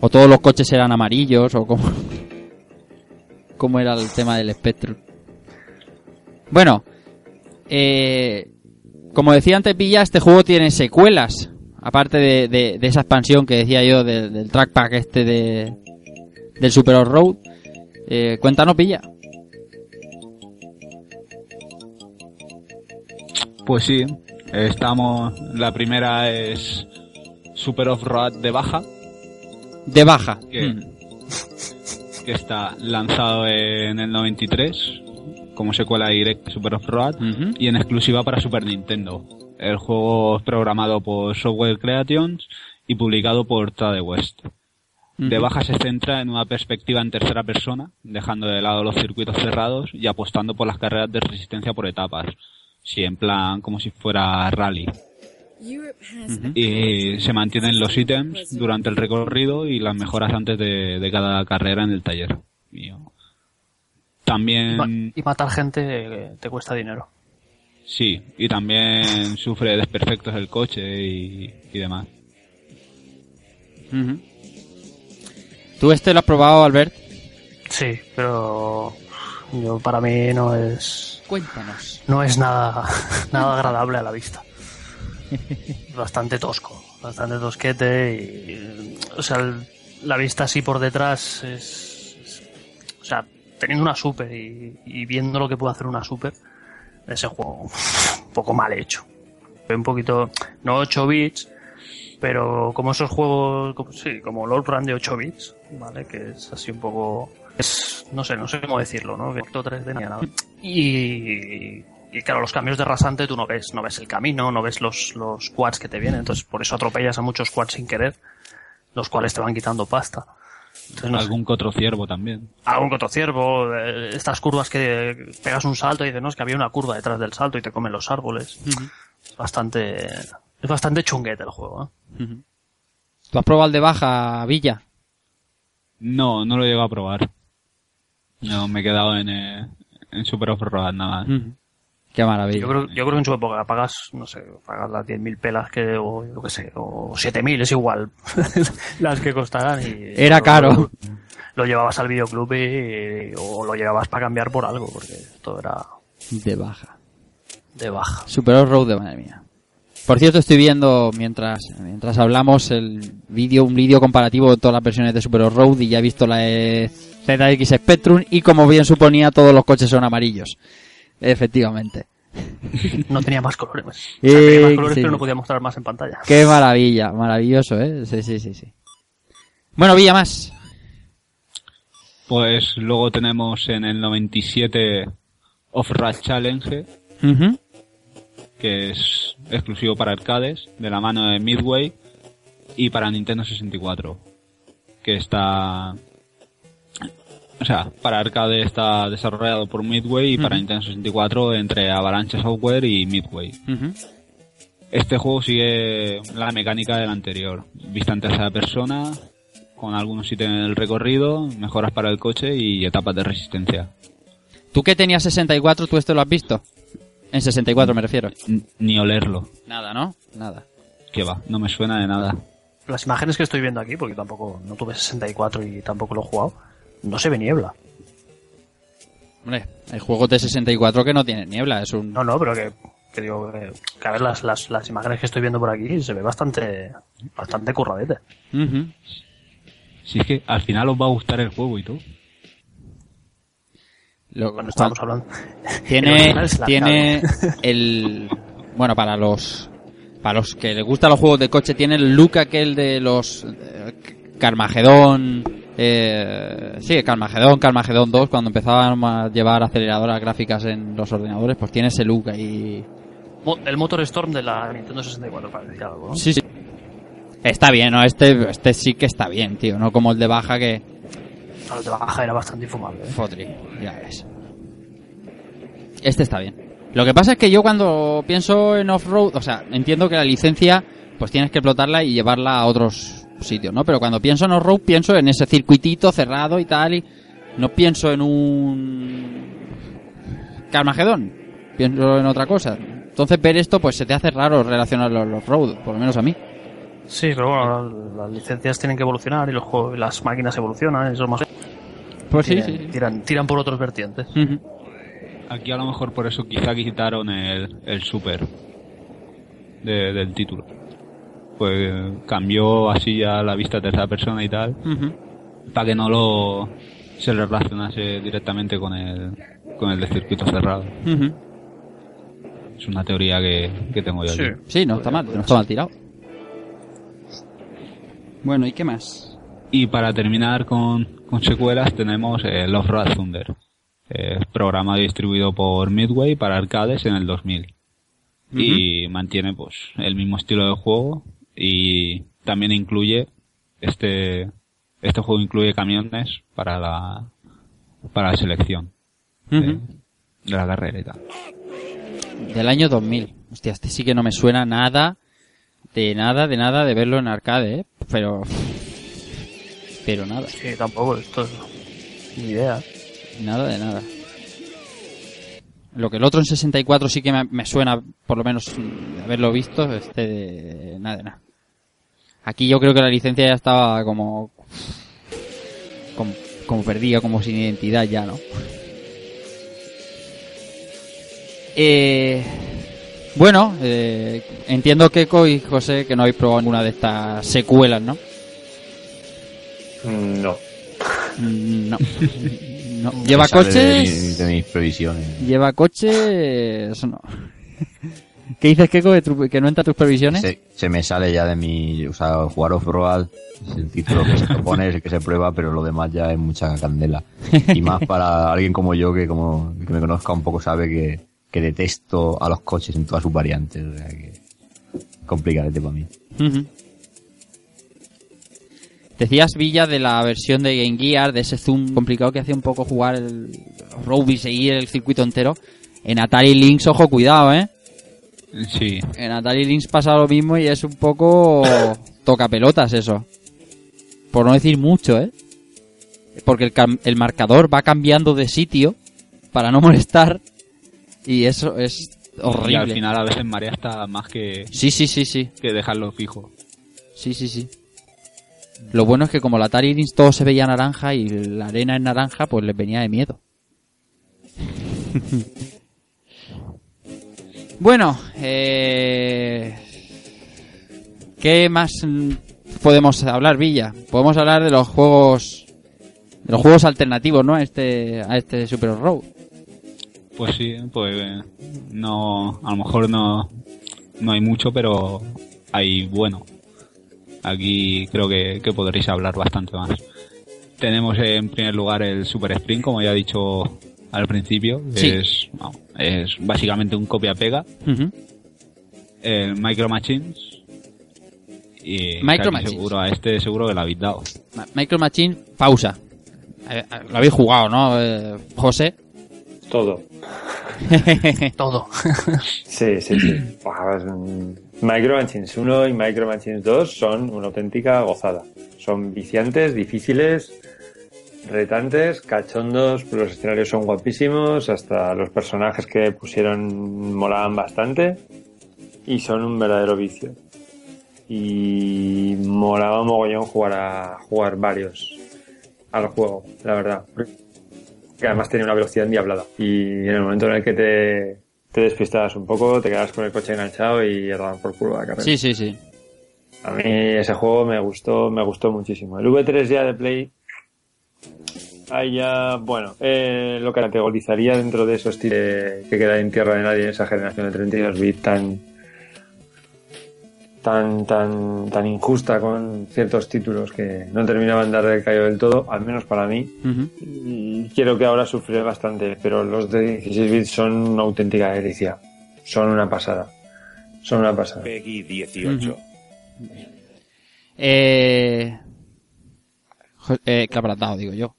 o todos los coches eran amarillos o cómo, cómo era el tema del Spectrum. Bueno, eh, como decía antes Villa, este juego tiene secuelas, aparte de, de- de esa expansión que decía yo del, del trackpack este de, del Super Road. Eh, cuéntanos, Villa. Pues sí, estamos. La primera es Super Off-Road de baja, De baja. que, Mm. que está lanzado en el 93 como secuela directa de Super Off-Road y en exclusiva para Super Nintendo. El juego es programado por Software Creations y publicado por Trade West. De baja se centra en una perspectiva en tercera persona, dejando de lado los circuitos cerrados y apostando por las carreras de resistencia por etapas. Sí, en plan como si fuera rally. Y se mantienen los ítems durante el recorrido y las mejoras antes de, de cada carrera en el taller. Y, también, y matar gente eh, te cuesta dinero. sí, y también sufre desperfectos el coche y, y demás. ¿Tú este lo has probado, Albert? Sí, pero yo para mí no es Cuéntanos. no es nada nada agradable a la vista. Bastante tosco, bastante tosquete y o sea, el- la vista así por detrás es, es- o sea, teniendo una super y, viendo lo que puede hacer una super, ese juego un poco mal hecho. Un poquito no 8 bits, pero como esos juegos, como, sí, como Lord Brand de 8 bits, ¿vale? Que es así un poco, es, no sé, no sé cómo decirlo, ¿no? Que efecto 3D ni nada. Y, y claro, los cambios de rasante tú no ves, no ves el camino, no ves los, los quads que te vienen, entonces por eso atropellas a muchos quads sin querer, los cuales te van quitando pasta. Entonces, no sé, Algún cotrociervo también. algún cotociervo, eh, estas curvas que pegas un salto y dices, no, es que había una curva detrás del salto y te comen los árboles. Es bastante, es bastante chunguete el juego, ¿eh? ¿Tú has probado el de baja, Villa? No, no lo llego a probar. No, me he quedado en, eh, en Super Off-Road nada más. Qué maravilla. Yo creo, yo creo que en su época pagas, no sé, pagas las 10.000 pelas que, o yo qué sé, o 7.000, es igual, las que costarán. Y, Era lo- caro. Lo, llevabas al videoclub y, o lo llevabas para cambiar por algo, porque todo era De baja. de baja. Super Road de madre mía. Por cierto, estoy viendo mientras mientras hablamos el vídeo, un vídeo comparativo de todas las versiones de Super Road y ya he visto la de ZX Spectrum y como bien suponía todos los coches son amarillos. Efectivamente. No tenía más colores. O sea, Eh, tenía más colores, sí. pero no podía mostrar más en pantalla. Qué maravilla, maravilloso, ¿eh? Sí, sí, sí, sí. Bueno, Villa más. Pues luego tenemos en el 97 Off-Road Challenge, que es exclusivo para arcades, de la mano de Midway, y para Nintendo 64, que está... O sea, para arcade está desarrollado por Midway y para. Nintendo 64 entre Avalanche Software y Midway. Este juego sigue la mecánica del anterior. Vista en tercera persona, con algunos ítems en el recorrido, mejoras para el coche y etapas de resistencia. Tú que tenías 64, ¿tú esto lo has visto? En 64 me refiero. N- ni olerlo. Nada, ¿no? Nada. Que va, no me suena de nada. Las imágenes que estoy viendo aquí, porque tampoco, no tuve 64 y tampoco lo he jugado, no se ve niebla. Hombre, hay juegos de 64 que no tienen niebla, es un... No, no, pero que, que digo, que, que a ver las, las, las imágenes que estoy viendo por aquí se ve bastante, bastante curradete. Ujú. Si es que al final os va a gustar el juego y todo. Lo- Bueno, estábamos hablando. El tiene la tiene el bueno para los para los que les gustan los juegos de coche tiene el look aquel de los eh, Carmageddon eh, sí Carmageddon Carmageddon 2 cuando empezaban a llevar aceleradoras gráficas en los ordenadores pues tiene ese look ahí El Motor Storm de la Nintendo 64, para decir algo, ¿no? sí sí está bien no este este sí que está bien tío no como el de baja que El de baja era bastante infumable. ¿eh? Fotri, ya ves. Este está bien. Lo que pasa es que yo cuando pienso en off-road, o sea, entiendo que la licencia, pues tienes que explotarla y llevarla a otros sitios, ¿no? Pero cuando pienso en off-road, pienso en ese circuitito cerrado y tal, y no pienso en un Carmagedón, pienso en otra cosa. Entonces ver esto, pues se te hace raro relacionarlo al off-road, por lo menos a mí. Sí, pero bueno, las licencias tienen que evolucionar y los juegos, las máquinas evolucionan, eso es más. Pues sí, tiran, sí, sí. Tiran, tiran por otros vertientes. Aquí a lo mejor por eso quizá quitaron el, el super de- del título. Pues cambió así ya la vista tercera persona y tal, para que no lo se relacionase directamente con el, con el de circuito cerrado. Es una teoría que, que tengo yo Sí. aquí. Sí, no está mal, no está mal tirado. Bueno, ¿y qué más? Y para terminar con, con secuelas tenemos el Off-Road Thunder, eh, programado y distribuido por Midway para arcades en el 2000. Y mantiene pues el mismo estilo de juego y también incluye este este juego incluye camiones para la para la selección de, la carrera y tal. Del año 2000. Hostia, este sí que no me suena nada, de nada, de nada de verlo en arcade, ¿eh? Pero... Pero nada, Sí, tampoco, esto es ni idea. nada de nada. Lo que el otro en 64 sí que me, me suena, por lo menos mm, de haberlo visto, este de nada de nada. Aquí yo creo que la licencia ya estaba como... como, como perdida, como sin identidad ya, ¿no? Eh, bueno, eh, entiendo que y José que no habéis probado ninguna de estas secuelas, ¿no? Mm, No. Mm, No. no. ¿Lleva de, coches? mi- de mis previsiones. ¿Lleva coches? Eso no. ¿Qué dices, Keiko, que, tu- que no entra tus previsiones? Se, se me sale ya de mi... O sea, jugar off-road es el título que se propone, es el que se prueba, pero lo demás ya es mucha candela. Y más para alguien como yo, que como que me conozca un poco, sabe que, que detesto a los coches en todas sus variantes. O sea que... Complicadete para mí. Ujú. Decías, Villa, de la versión de Game Gear, de ese zoom complicado que hacía un poco jugar el road y seguir el circuito entero. En Atari Lynx, ojo, cuidado, ¿eh? Sí, En Atari Lynx pasa lo mismo y es un poco toca pelotas eso. Por no decir mucho, ¿eh? Porque el, el marcador va cambiando de sitio para no molestar y eso es horrible. Y al final a veces marea hasta más que, Sí, sí, sí, sí. que dejarlo fijo. Sí, sí, sí. Lo bueno es que como la Atari todo se veía naranja y la arena es naranja, pues les venía de miedo. bueno, eh... ¿qué más podemos hablar, Villa? Podemos hablar de los juegos de los juegos alternativos, ¿no? A este a este Super Road. Pues sí, pues eh, no, a lo mejor no, no hay mucho, pero hay bueno. Aquí creo que, que podréis hablar bastante más. Tenemos en primer lugar el Super Spring, como ya he dicho al principio. Sí. Es, es básicamente un copia-pega. El Micro Machines. Y Micro que Machines. seguro, a este seguro que lo habéis dado. Ma- Micro Machine, pausa. Eh, eh, Lo habéis jugado, ¿no, eh, José? Todo. Todo. Sí, sí, sí. Es un- Micro Machines 1 y Micro Machines 2 son una auténtica gozada. Son viciantes, difíciles, retantes, cachondos, los escenarios son guapísimos, hasta los personajes que pusieron molaban bastante y son un verdadero vicio. Y molaba mogollón jugar a jugar varios al juego, la verdad. Que además tenía una velocidad endiablada. Y en el momento en el que te, te despistabas un poco, te quedabas con el coche enganchado y daban por culo la carrera. Sí, sí, sí. A mí ese juego me gustó, me gustó muchísimo. El V3 ya de Play, ahí ya, bueno, eh, lo que categorizaría dentro de esos títulos que queda en tierra de nadie en esa generación de 32 bits tan, tan, tan, tan injusta con ciertos títulos que no terminaban de dar el callo del todo, al menos para mí. Ujú. Y quiero que ahora sufriré bastante, pero los de 16 bits son una auténtica delicia. Son una pasada. Son una pasada. Peggy 18. Eh... jo- eh, ¿Qué habrás dado, digo yo?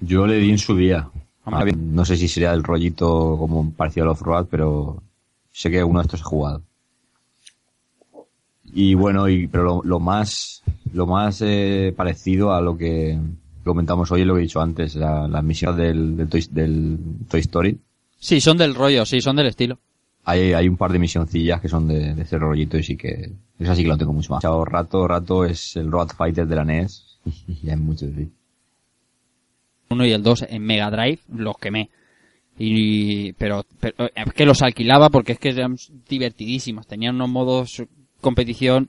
Yo le di en su día. Ah, No sé si sería el rollito como parecido al off-road, pero sé que uno de estos he jugado. Y bueno, y, pero lo, lo más, lo más eh, parecido a lo que comentamos hoy es lo que he dicho antes, la, las misiones del, del, Toy, del Toy Story. Sí, son del rollo, sí, son del estilo. Hay, hay un par de misioncillas que son de, de ese rollito y sí que, esa sí que lo tengo mucho más. Chao, rato, rato es el Road Fighter de la NES y hay muchos, sí. Uno y el dos en Mega Drive los quemé. Y, pero, pero es que los alquilaba porque es que eran divertidísimos. Tenían unos modos competición.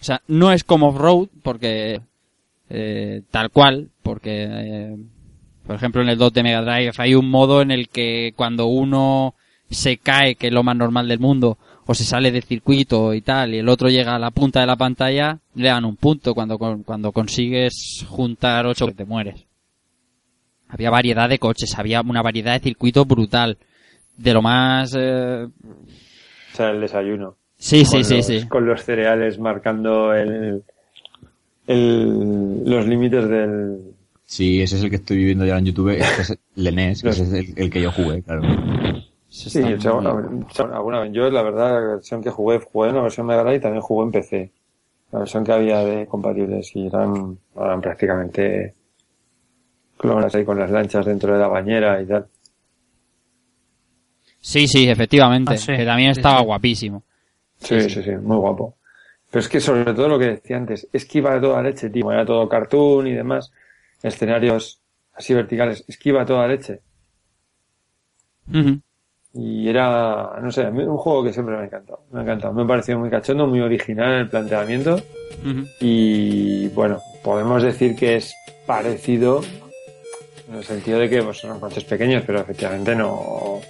O sea, no es como off-road porque eh, tal cual, porque eh, por ejemplo en el 2 de Mega Drive hay un modo en el que cuando uno se cae, que es lo más normal del mundo, o se sale del circuito y tal, y el otro llega a la punta de la pantalla, le dan un punto. Cuando, cuando consigues juntar ocho, te mueres. Había variedad de coches, había una variedad de circuitos brutal. De lo más... eh, O sea, el desayuno. Sí, sí, Con sí, los- sí. Con los cereales marcando el, el, los límites del... Sí, ese es el que estoy viviendo ya en YouTube. Este es el NES, que ese es el, el que yo jugué, claro. Sí, o sea, bueno, o sea, alguna vez. Yo, la verdad, la versión que jugué, jugué en la versión Mega Drive y también jugué en PC. La versión que había de compatibles y eran, eran prácticamente clones ahí con las lanchas dentro de la bañera y tal. Sí, sí, efectivamente. Ah, sí, que también sí, estaba sí. guapísimo. Sí, sí, sí, muy guapo. Pero es que sobre todo lo que decía antes, es que iba a toda leche, tío. Era todo cartoon y demás. Escenarios así verticales. Es que iba a toda leche. Y era, no sé, un juego que siempre me ha encantado. Me ha encantado. Me ha parecido muy cachondo, muy original el planteamiento. Y bueno, podemos decir que es parecido en el sentido de que pues, son coches pequeños, pero efectivamente no,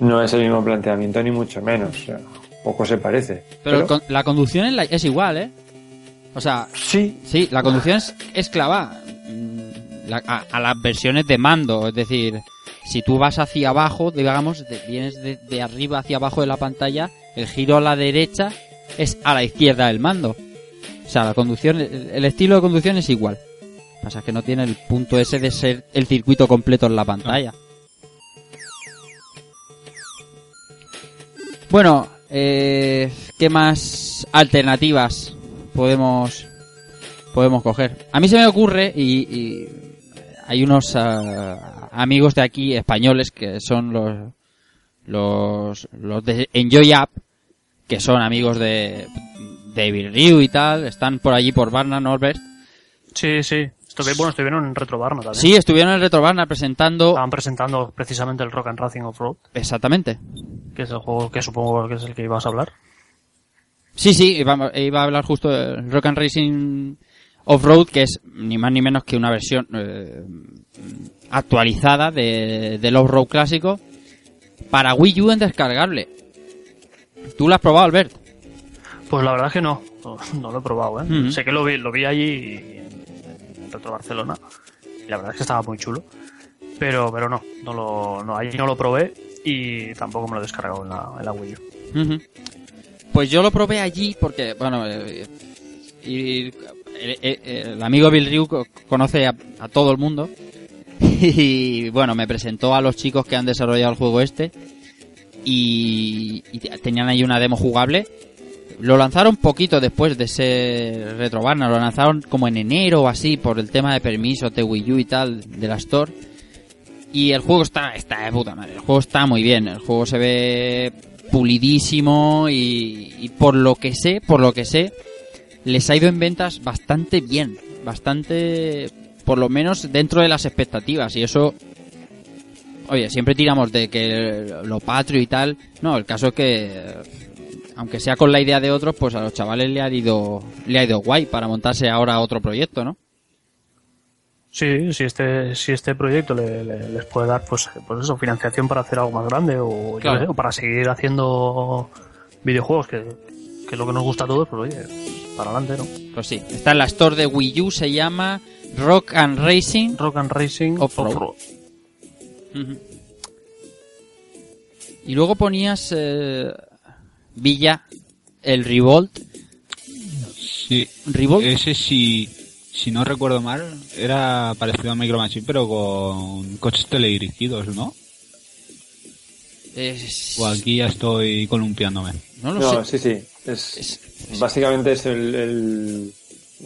no es el mismo planteamiento ni mucho menos. O sea, poco se parece. Pero, el con- la conducción es, la- es igual, ¿eh? O sea, sí, sí, la conducción es, es clavada la- a, a las versiones de mando. Es decir, si tú vas hacia abajo, digamos, de- vienes de, de arriba hacia abajo de la pantalla, el giro a la derecha es a la izquierda del mando. O sea, la conducción, el, el estilo de conducción es igual. Pasa que no tiene el punto ese de ser el circuito completo en la pantalla. Bueno, eh, ¿qué más alternativas podemos podemos coger? A mí se me ocurre y, hay unos ah, amigos de aquí españoles que son los los, los de Enjoy App, que son amigos de David Ryu y tal, están por allí por Barna, Norbert. Sí, sí. Estuve, bueno, estuvieron en Retro Barna también. Sí, estuvieron en el Retro Barna presentando... Estaban presentando precisamente el Rock and Racing Off-Road, Exactamente. que es el juego que supongo que es el que ibas a hablar. Sí, sí, iba, iba a hablar justo del Rock and Racing Off-Road, que es ni más ni menos que una versión eh, actualizada de, del Off-Road clásico para Wii U en descargable. ¿Tú lo has probado, Albert? Pues la verdad es que no, no, no lo he probado, ¿eh? Ujú. Sé que lo vi, lo vi allí en Retro Barcelona y la verdad es que estaba muy chulo. Pero, pero no, no lo, no, allí no lo probé y tampoco me lo he descargado en la, en la Wii. Pues yo lo probé allí porque, bueno, eh, y- el, el- el amigo Bill Ryu co- conoce a, a todo el mundo y, bueno, me presentó a los chicos que han desarrollado el juego este y, y te- tenían ahí una demo jugable. Lo lanzaron poquito después de ese Retrobarna, lo lanzaron como en enero o así por el tema de permisos de Wii U y tal de la Store. Y el juego está, está de puta madre. El juego está muy bien. El juego se ve pulidísimo y, y por lo que sé, por lo que sé, les ha ido en ventas bastante bien. Bastante, por lo menos dentro de las expectativas. Y eso, oye, siempre tiramos de que lo patrio y tal. No, el caso es que, aunque sea con la idea de otros, pues a los chavales le ha ido, le ha ido guay para montarse ahora otro proyecto, ¿no? Sí, si este, si este proyecto le- le- les puede dar, pues, pues eso, financiación para hacer algo más grande o, yo Claro. qué sé, o para seguir haciendo videojuegos, que, que es lo que nos gusta a todos, pues oye, para adelante, ¿no? Pues sí, está en la store de Wii U, se llama Rock and Racing. Rock and Racing Off-road. Y luego ponías eh, Villa, el Revolt. Sí. Revolt. Ese sí, si no recuerdo mal, era parecido a Micro Machine, pero con coches teledirigidos, ¿no? Es- O aquí ya estoy columpiándome. no lo No, sé. sí, sí. Es, Es- básicamente es el, el-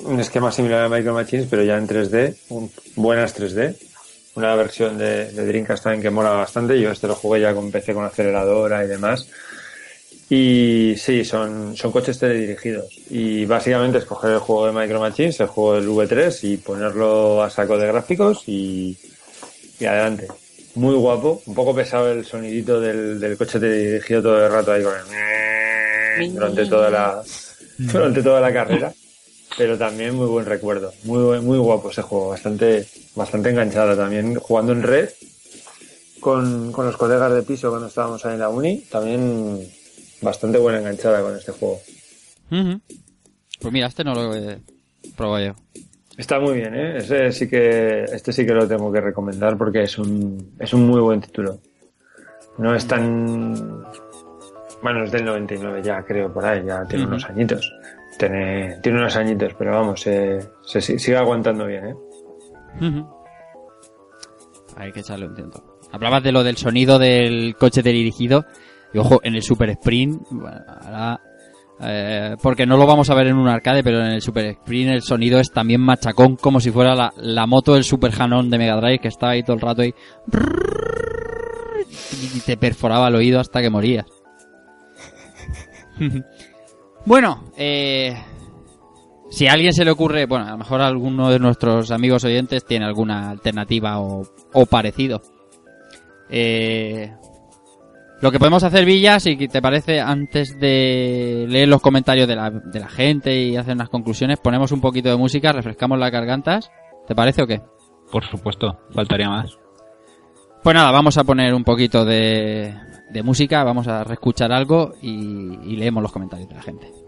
un esquema similar a Micro Machines, pero ya en 3D, un- buenas 3D. Una versión de, de Dreamcast también que mola bastante. Yo este lo jugué ya con PC con aceleradora y demás. Y sí, son, son coches teledirigidos. Y básicamente es coger el juego de Micro Machines, el juego del V3 y ponerlo a saco de gráficos y, y adelante. Muy guapo, un poco pesado el sonidito del, del coche teledirigido todo el rato ahí con el durante toda la durante toda la carrera. Pero también muy buen recuerdo. Muy buen- muy guapo ese juego, bastante bastante enganchada también jugando en red con, con los colegas de piso cuando estábamos ahí en la uni, también bastante buena enganchada con este juego. Pues mira, este no lo he probado yo. Está muy bien, ¿eh? Ese sí que, este sí que lo tengo que recomendar porque es un, es un muy buen título. No es tan, bueno, es del 99 ya, creo, por ahí, ya tiene unos añitos. Tiene, tiene unos añitos, pero vamos, se, se si- sigue aguantando bien, ¿eh? Hay que echarle un tiento. Hablabas de lo del sonido del coche dirigido. Y ojo, en el Super Sprint, ahora, eh, porque no lo vamos a ver en un arcade, pero en el Super Sprint el sonido es también machacón, como si fuera la, la moto del Super Hanon de Mega Drive que estaba ahí todo el rato ahí. Y te perforaba el oído hasta que morías. bueno, eh, si a alguien se le ocurre, bueno, a lo mejor alguno de nuestros amigos oyentes tiene alguna alternativa o, o parecido. Eh, lo que podemos hacer, Villa, si te parece, antes de leer los comentarios de la, de la gente y hacer unas conclusiones, ponemos un poquito de música, refrescamos las gargantas. ¿Te parece o qué? Por supuesto, faltaría más. Pues nada, vamos a poner un poquito de, de música, vamos a reescuchar algo y, y leemos los comentarios de la gente.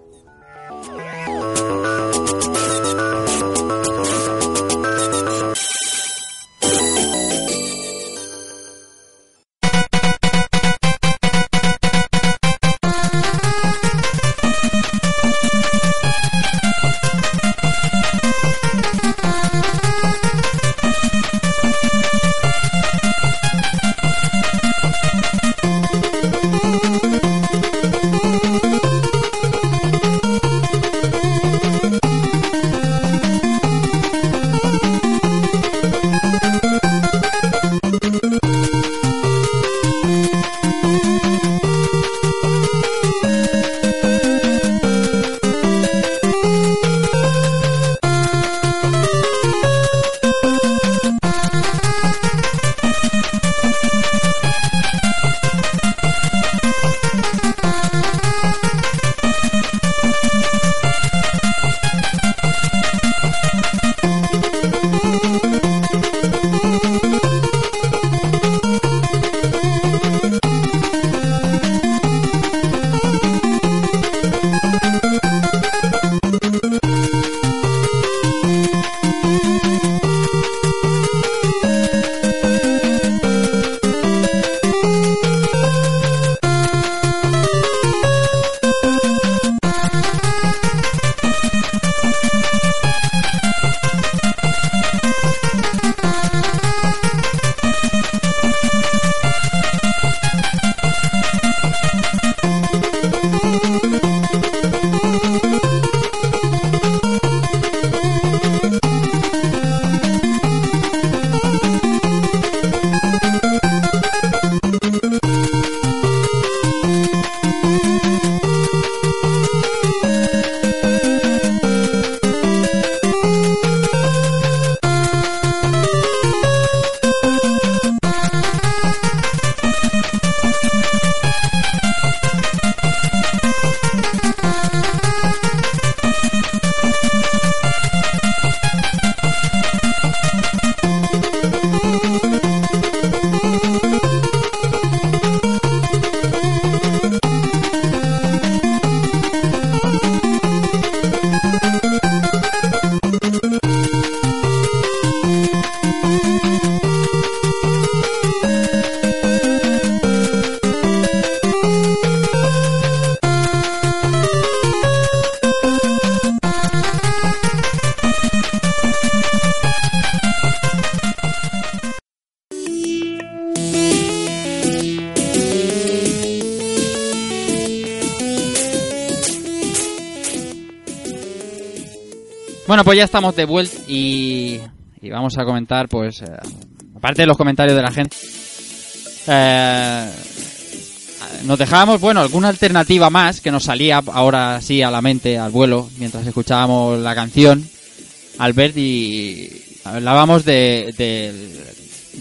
Bueno, pues ya estamos de vuelta y, y vamos a comentar, pues, eh, aparte de los comentarios de la gente, eh, nos dejábamos, bueno, alguna alternativa más que nos salía ahora sí a la mente, al vuelo, mientras escuchábamos la canción, Albert, y hablábamos de, del-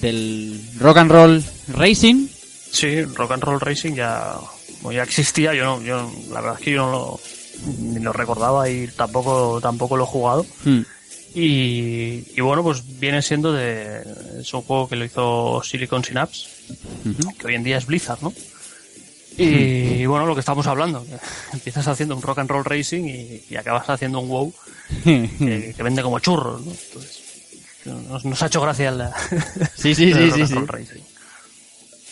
del rock and roll racing. Sí, Rock and Roll Racing ya, ya existía, yo no, yo la verdad es que yo no lo, ni lo recordaba y tampoco, tampoco lo he jugado. Hmm. Y, y bueno, pues viene siendo de, es un juego que lo hizo Silicon Synapse, que hoy en día es Blizzard, ¿no? Y bueno, lo que estamos hablando, que empiezas haciendo un rock and roll racing y, y acabas haciendo un WoW que, que vende como churros, ¿no? Entonces, nos, nos ha hecho gracia la, Sí, sí, el sí, rock sí, and sí. roll racing.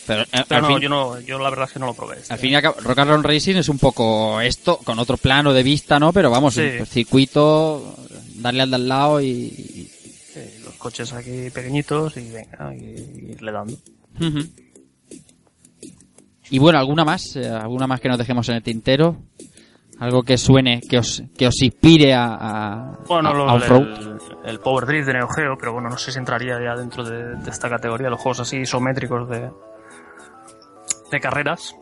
Pero, eh, Pero no, fin- yo no, yo la verdad es que no lo probé. este. Al fin y al cabo, Rock and Roll Racing es un poco esto, con otro plano de vista, ¿no? Pero vamos, Sí. el circuito, darle al de al lado y... y- Sí, los coches aquí pequeñitos y venga, y, irle dando. Y bueno, ¿alguna más? Eh, ¿Alguna más que nos dejemos en el tintero? Algo que suene, que os, que os inspire a, a, Bueno, a- lo- a off-road. el, el Power Drift de Neo Geo, pero bueno, no sé si entraría ya dentro de, de esta categoría, los juegos así isométricos de, de carreras,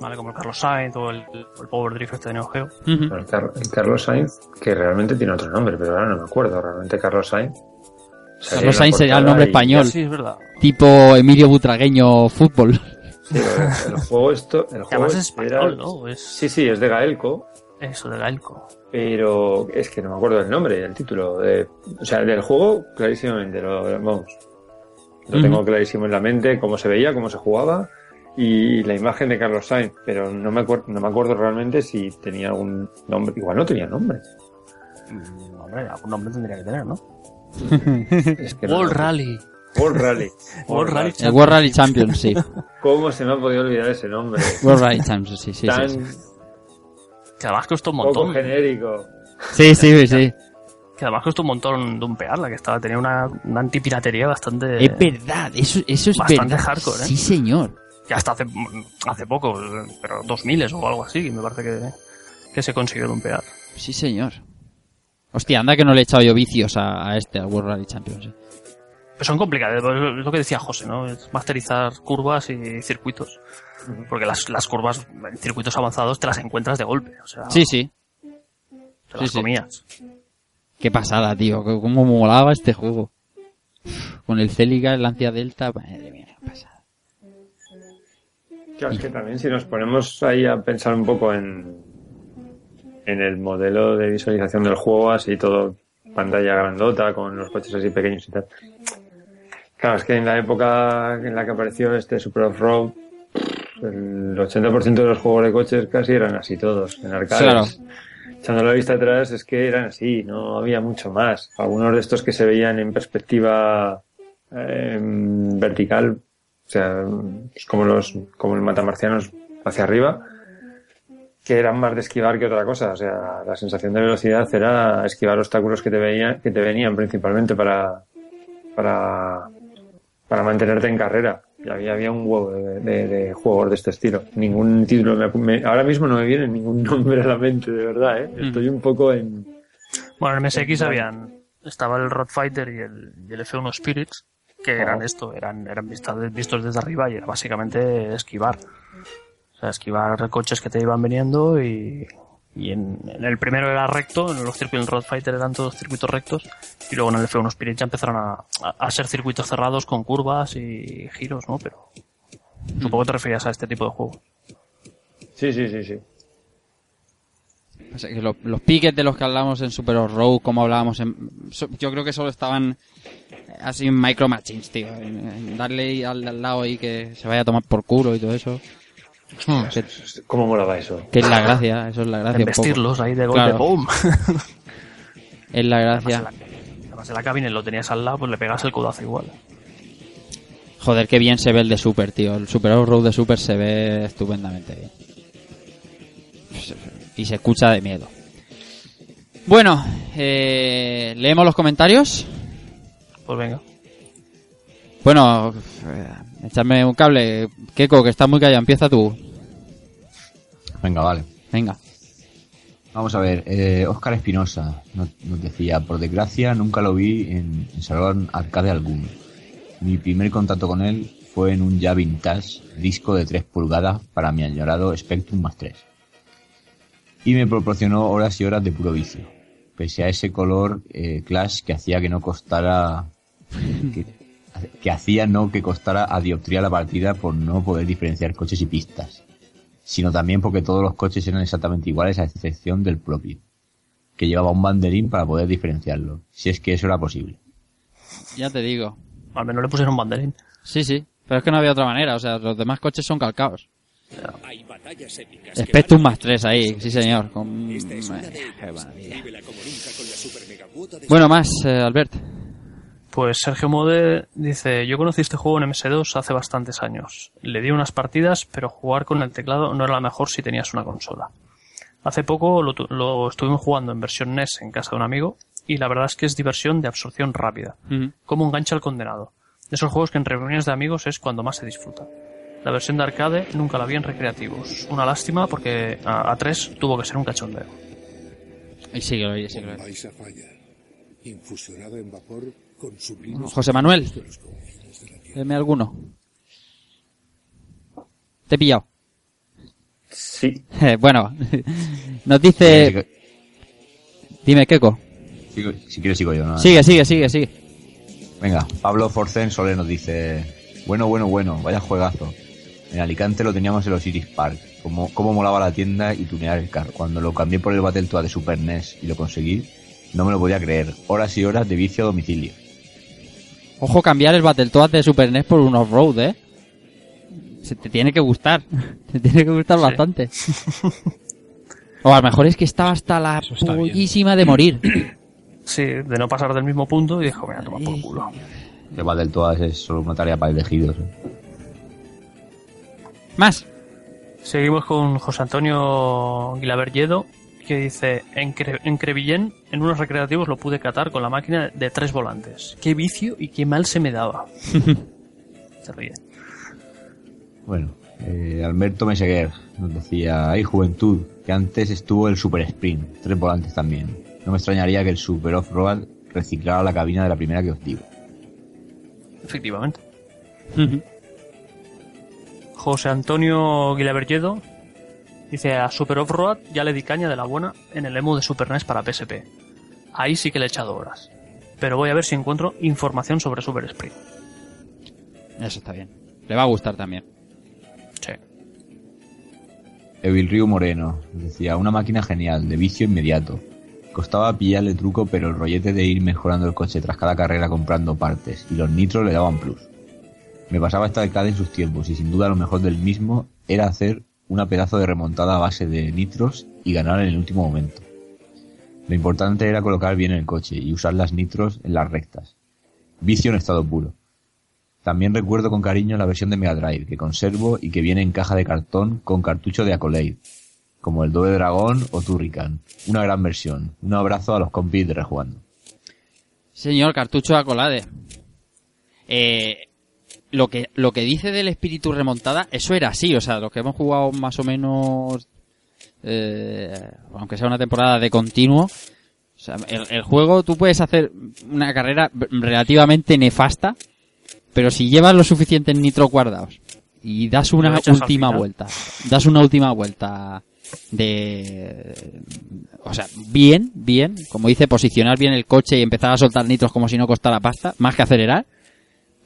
¿vale? Como el Carlos Sainz o el, el Power Drift este de Neo Geo. El, Car- el Carlos Sainz, que realmente tiene otro nombre, pero ahora no me acuerdo. Realmente Carlos Sainz. Carlos Sainz sería el nombre y- español. Sí, es verdad. Tipo Emilio Butragueño Fútbol. Sí, el, el juego esto, el juego además es español, era- ¿no? Es Sí, sí, es de Gaelco, eso de Gaelco. pero es que no me acuerdo del nombre, el título. de- o sea, del juego, clarísimamente, lo, vamos. Lo tengo clarísimo en la mente, cómo se veía, cómo se jugaba y la imagen de Carlos Sainz, pero no me, acuer- no me acuerdo realmente si tenía algún nombre. Igual no tenía nombre. Mm, Hombre, algún nombre tendría que tener, ¿no? Es que no- World Rally. World Rally. World Rally. El World Rally Champions, sí. ¿Cómo se me ha podido olvidar ese nombre? World Rally Champions, sí, sí, Tan sí. Sí, Que además costó un poco montón. genérico. sí, sí. sí. Que además costó un montón dumpearla, que estaba, tenía una, una antipiratería bastante. Es verdad, eso, eso es Bastante verdad. hardcore, ¿eh? Sí, señor. Que hasta hace, hace poco, pero 2000 o algo así, me parece que, que se consiguió dumpear. Sí, señor. Hostia, anda que no le he echado yo vicios a, a este, al World Rally Champions. Pero son complicados, es lo que decía José, ¿no? Es masterizar curvas y circuitos. Porque las, las curvas en circuitos avanzados te las encuentras de golpe, o sea, Sí, sí. te las sí, sí. comías. Qué pasada, tío. Cómo molaba este juego. Con el Celica, el Lancia Delta. Madre mía, qué pasada. Claro, es que también si nos ponemos ahí a pensar un poco en, en el modelo de visualización del juego, así todo pantalla grandota, con los coches así pequeños y tal. Claro, es que en la época en la que apareció este Super Off-Road, el 80% de los juegos de coches casi eran así todos, en arcades. Claro. Echando la vista atrás es que eran así, no había mucho más. Algunos de estos que se veían en perspectiva eh, vertical, sea, pues como los, como el matamarcianos hacia arriba, que eran más de esquivar que otra cosa. O sea, la sensación de velocidad era esquivar obstáculos que te veían, que te venían principalmente para, para, para mantenerte en carrera. Y había, había un huevo de, de- de juegos de este estilo. Ningún título me, me- ahora mismo no me viene ningún nombre a la mente, de verdad, ¿eh? Estoy un poco en, Bueno, en MSX habían, estaba el Road Fighter y el, y el F1 Spirits, que eran esto, eran, eran vistas, vistos desde arriba y era básicamente esquivar. O sea, esquivar coches que te iban viniendo y, y en, en el primero era recto, en los circuitos del Road Fighter eran todos circuitos rectos y luego en el F1 Spirit ya empezaron a, a, a ser circuitos cerrados con curvas y giros, ¿no? Pero supongo que te referías a este tipo de juegos. Sí, sí, sí, sí. O sea, que lo- los piques de los que hablamos en Super Road, como hablábamos en... so- Yo creo que solo estaban así en Micro Machines, tío. En, en darle al, al lado ahí que se vaya a tomar por culo y todo eso. Que, ¿Cómo molaba eso? que es la gracia, eso es la gracia. Vestirlos ahí de golpe, Claro. ¡pum! Es la Además, en gracia. la, además en la cabina lo tenías al lado, pues le pegas el codazo igual. Joder, qué bien se ve el de Super, tío. El Super Road de Super se ve estupendamente bien. Y se escucha de miedo. Bueno, eh, leemos los comentarios. Pues venga. Bueno, eh, échame un cable. Keko, que está muy callado. Empieza tú. Venga, vale. Venga. Vamos a ver, eh, Oscar Espinosa nos, nos decía, por desgracia nunca lo vi en, en salón arcade alguno. Mi primer contacto con él fue en un ya vintage disco de 3 pulgadas para mi añorado Spectrum más 3. Y me proporcionó horas y horas de puro vicio, pese a ese color eh, Clash que hacía que no costara que, que hacía no que costara a dioptría la partida por no poder diferenciar coches y pistas, sino también porque todos los coches eran exactamente iguales a excepción del propio, que llevaba un banderín para poder diferenciarlo, si es que eso era posible. Ya te digo. Al menos le pusieron banderín. Sí, sí. Pero es que no había otra manera. O sea, los demás coches son calcados. Hay batallas épicas. que Spectrum marcan más 3 ahí. Sí, señor. Con... Esta es una de Qué ellas. maravilla. Vívela como nunca con la super mega cuota de Bueno, más, eh, Albert. Pues Sergio Mode dice, yo conocí este juego en MS2 hace bastantes años. Le di unas partidas, pero jugar con el teclado no era la mejor si tenías una consola. Hace poco lo, tu- lo estuvimos jugando en versión NES en casa de un amigo, y la verdad es que es diversión de absorción rápida. Como engancha al condenado. De esos juegos que en reuniones de amigos es cuando más se disfruta. La versión de arcade nunca la vi en recreativos. Una lástima porque a, a 3 tuvo que ser un cachondeo. Y síguelo, y síguelo. Vais a fallar. Infusionado en vapor con sublimes José Manuel. Deme alguno. Te he pillado. Sí. bueno, nos dice... Dime, sigo- si quieres sigo yo, ¿no? Sigue, sigue, sigue, sigue. Venga, Pablo Forcen Soler nos dice, bueno, bueno, bueno, vaya juegazo. En Alicante lo teníamos en los Iris Park. Como, cómo molaba la tienda y tunear el carro. Cuando lo cambié por el Battletoad de Super NES y lo conseguí, no me lo podía creer. Horas y horas de vicio a domicilio. Ojo cambiar el Battletoads de Super NES por un off-road, ¿eh? Se te tiene que gustar. Te tiene que gustar Sí. bastante. o a lo mejor es que estaba hasta la pollísima de morir. Sí, de no pasar del mismo punto y dijo, mira, toma por culo. El Battletoads es solo una tarea para elegidos. ¿eh? Más. Seguimos con José Antonio Guilaberyedo, que dice, en, Cre- en Crevillén, en unos recreativos lo pude catar con la máquina de tres volantes. Qué vicio y qué mal se me daba. se ríe. Bueno, eh, Alberto Meseguer nos decía, hay juventud, que antes estuvo el Super Sprint, tres volantes también. No me extrañaría que el Super Off-Road reciclara la cabina de la primera que os digo. Efectivamente. José Antonio Guilaberyedo dice, a Super Off-Road ya le di caña de la buena en el emo de Super NES para PSP. Ahí sí que le he echado horas. Pero voy a ver si encuentro información sobre Super Sprint. Eso está bien. Le va a gustar también. Sí. Evil Río Moreno decía, una máquina genial, de vicio inmediato. Costaba pillarle truco, pero el rollete de ir mejorando el coche tras cada carrera comprando partes, y los nitros le daban plus. Me pasaba esta década en sus tiempos, y sin duda lo mejor del mismo era hacer una pedazo de remontada a base de nitros y ganar en el último momento. Lo importante era colocar bien el coche y usar las nitros en las rectas. Vicio en estado puro. También recuerdo con cariño la versión de Mega Drive que conservo y que viene en caja de cartón con cartucho de Accolade, como el Doble Dragón o Turrican. Una gran versión. Un abrazo a los compis de Rejugando. Señor Cartucho Acolade. Eh, lo que lo que dice del espíritu remontada, eso era así, o sea, los que hemos jugado más o menos eh, aunque sea una temporada de continuo, o sea, el, el juego tú puedes hacer una carrera relativamente nefasta, pero si llevas los suficientes nitros guardados y das una Lo última vuelta, das una última vuelta de o sea, bien, bien, como dice, posicionar bien el coche y empezar a soltar nitros como si no costara pasta, más que acelerar,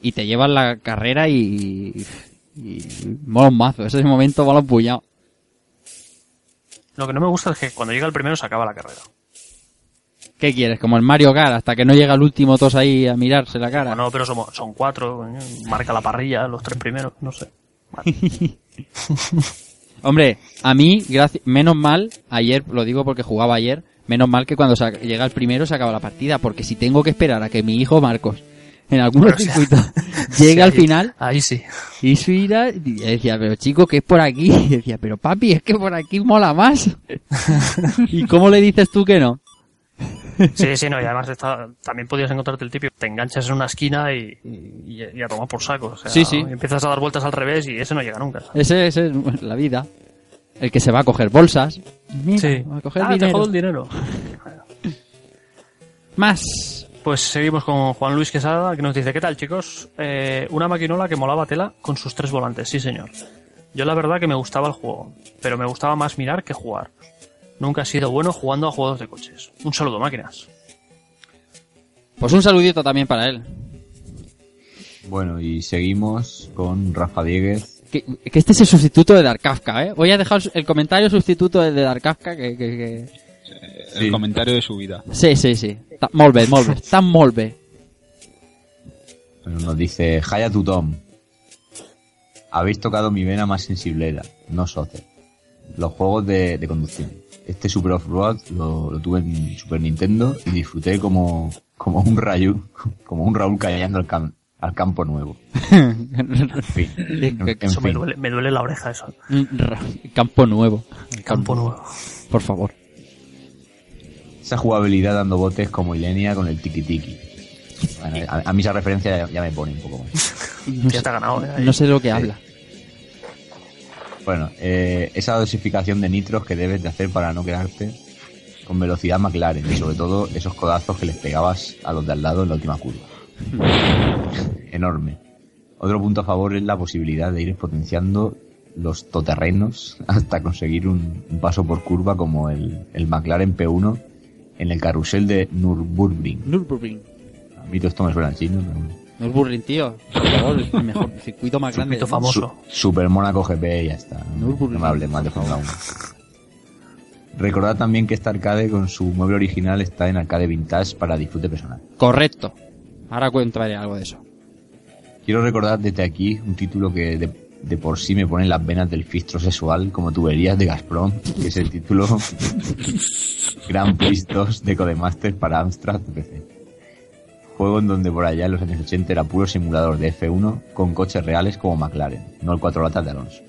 y te llevas la carrera y, y mola un mazo, ese momento mola un puñado. Lo que no me gusta es que cuando llega el primero se acaba la carrera. ¿Qué quieres? Como el Mario Kart, hasta que no llega el último todos ahí a mirarse la cara. No, pero somos, son cuatro, marca la parrilla, los tres primeros, no sé. Vale. Hombre, a mí, menos mal, ayer, lo digo porque jugaba ayer, menos mal que cuando llega el primero se acaba la partida, porque si tengo que esperar a que mi hijo Marcos, en algún Bueno, o sea, circuito, llegue al final, Ahí sí. y su ira, y decía, pero chico, que es por aquí? Y decía, pero papi, es que por aquí mola más. ¿Y cómo le dices tú que no? Sí, sí, no, y además está, también podías encontrarte el típico, te enganchas en una esquina y, y, y a tomar por saco. O sea, Sí, sí. empiezas a dar vueltas al revés y ese no llega nunca. Ese, ese es la vida. el que se va a coger bolsas. Mira, Sí. va a coger Ah, te dinero. jodo el dinero. Más. Pues seguimos con Juan Luis Quesada, que nos dice, ¿qué tal chicos? Eh, una maquinola que molaba tela con sus tres volantes, sí señor. Yo la verdad que me gustaba el juego, pero me gustaba más mirar que jugar. Nunca he sido bueno jugando a juegos de coches. Un saludo, máquinas. Pues un saludito también para él. Bueno, y seguimos con Rafa Dieguez. Que, que este es el sustituto de Dark Kafka, ¿eh? Voy a dejar el comentario sustituto de Dark Kafka que... que, que... El Sí. comentario de su vida. Sí, sí, sí. Ta- molt bé, molt bé. Està molt bé. Bueno, nos dice Haya Tutom. Habéis tocado mi vena más sensiblera, no soce. Los juegos de, de conducción. Este Super Off-Road lo, lo tuve en Super Nintendo y disfruté como, como un Rayu, como un Raúl cayendo al, cam- al campo nuevo. En fin. En, en Eso me duele, me duele la oreja eso. Campo nuevo. Campo nuevo. Por favor. Esa jugabilidad dando botes como Ilenia con el tiki tiki. Bueno, a, a mí esa referencia ya, ya me pone un poco más. No Ya te ha ganado, ¿eh? No sé de lo que habla. Bueno, eh, esa dosificación de nitros que debes de hacer para no quedarte con velocidad McLaren y sobre todo esos codazos que les pegabas a los de al lado en la última curva. Enorme. Otro punto a favor es la posibilidad de ir potenciando los toterrenos hasta conseguir un, un paso por curva como el, el McLaren P1 en el carrusel de Nürburgring. Nürburgring. A mí todo esto me suena chino. pero- Nürburgring, tío. Por favor, el mejor el circuito más grande. Circuito famoso. Su- Super Mónaco GP y ya está. No, Nürburgring. no me hables más de Fórmula 1. Recordad también que este arcade con su mueble original está en arcade vintage para disfrute personal. Correcto. Ahora cuéntame algo de eso. Quiero recordar desde aquí un título que de, de por sí me pone en las venas del fistro sexual como tuberías de Gazprom, que es el título Grand Prix 2 de Codemaster para Amstrad PC. Juego en donde por allá en los años 80 era puro simulador de F1 con coches reales como McLaren, no el cuatro latas de Alonso.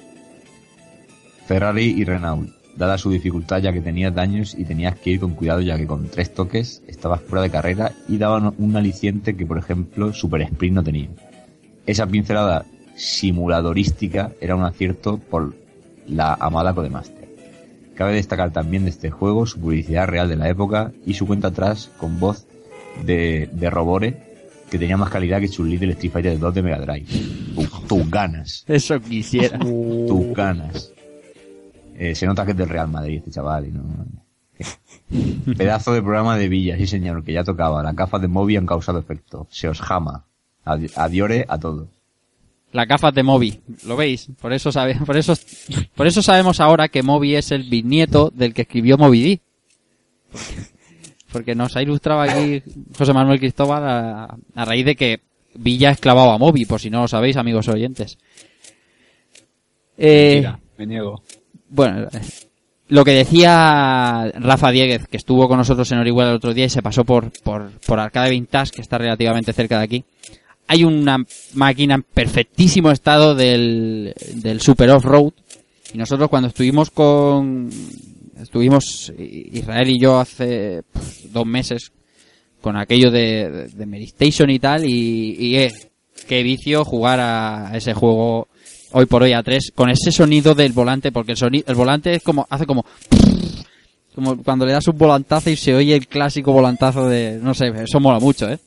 Ferrari y Renault, dada su dificultad ya que tenías daños y tenías que ir con cuidado ya que con tres toques estabas fuera de carrera y daban un aliciente que por ejemplo Super Sprint no tenía. Esa pincelada simuladorística era un acierto por la amada Codemaster. Cabe destacar también de este juego su publicidad real de la época y su cuenta atrás con voz de, de Robore que tenía más calidad que chun del Street Fighter 2 de Mega Drive. Tu- tus ganas, Eso quisiera. tus ganas. Eh, se nota que es del Real Madrid este chaval y no... Pedazo de programa de Villa, sí señor, que ya tocaba. Las gafas de Moby han causado efecto. Se os jama. Adi- Adiore a todos. Las gafas de Moby, ¿lo veis? Por eso sabe, por eso, por eso sabemos ahora que Moby es el bisnieto del que escribió Moby Dick. Porque, porque nos ha ilustrado aquí José Manuel Cristóbal a, a raíz de que Villa esclavaba a Moby, por si no lo sabéis, amigos oyentes. Eh, Mentira, me niego. bueno, lo que decía Rafa Dieguez, que estuvo con nosotros en Orihuela el otro día y se pasó por, por, por Arcade Vintage, que está relativamente cerca de aquí. Hay una máquina en perfectísimo estado del, del Super Off-Road. Y nosotros cuando estuvimos con, estuvimos Israel y yo hace dos meses con aquello de, de, de Meristation y tal, y, y eh, qué vicio jugar a ese juego hoy por hoy a 3 con ese sonido del volante, porque el sonido, el volante es como, hace como, como cuando le das un volantazo y se oye el clásico volantazo de, no sé, eso mola mucho, eh.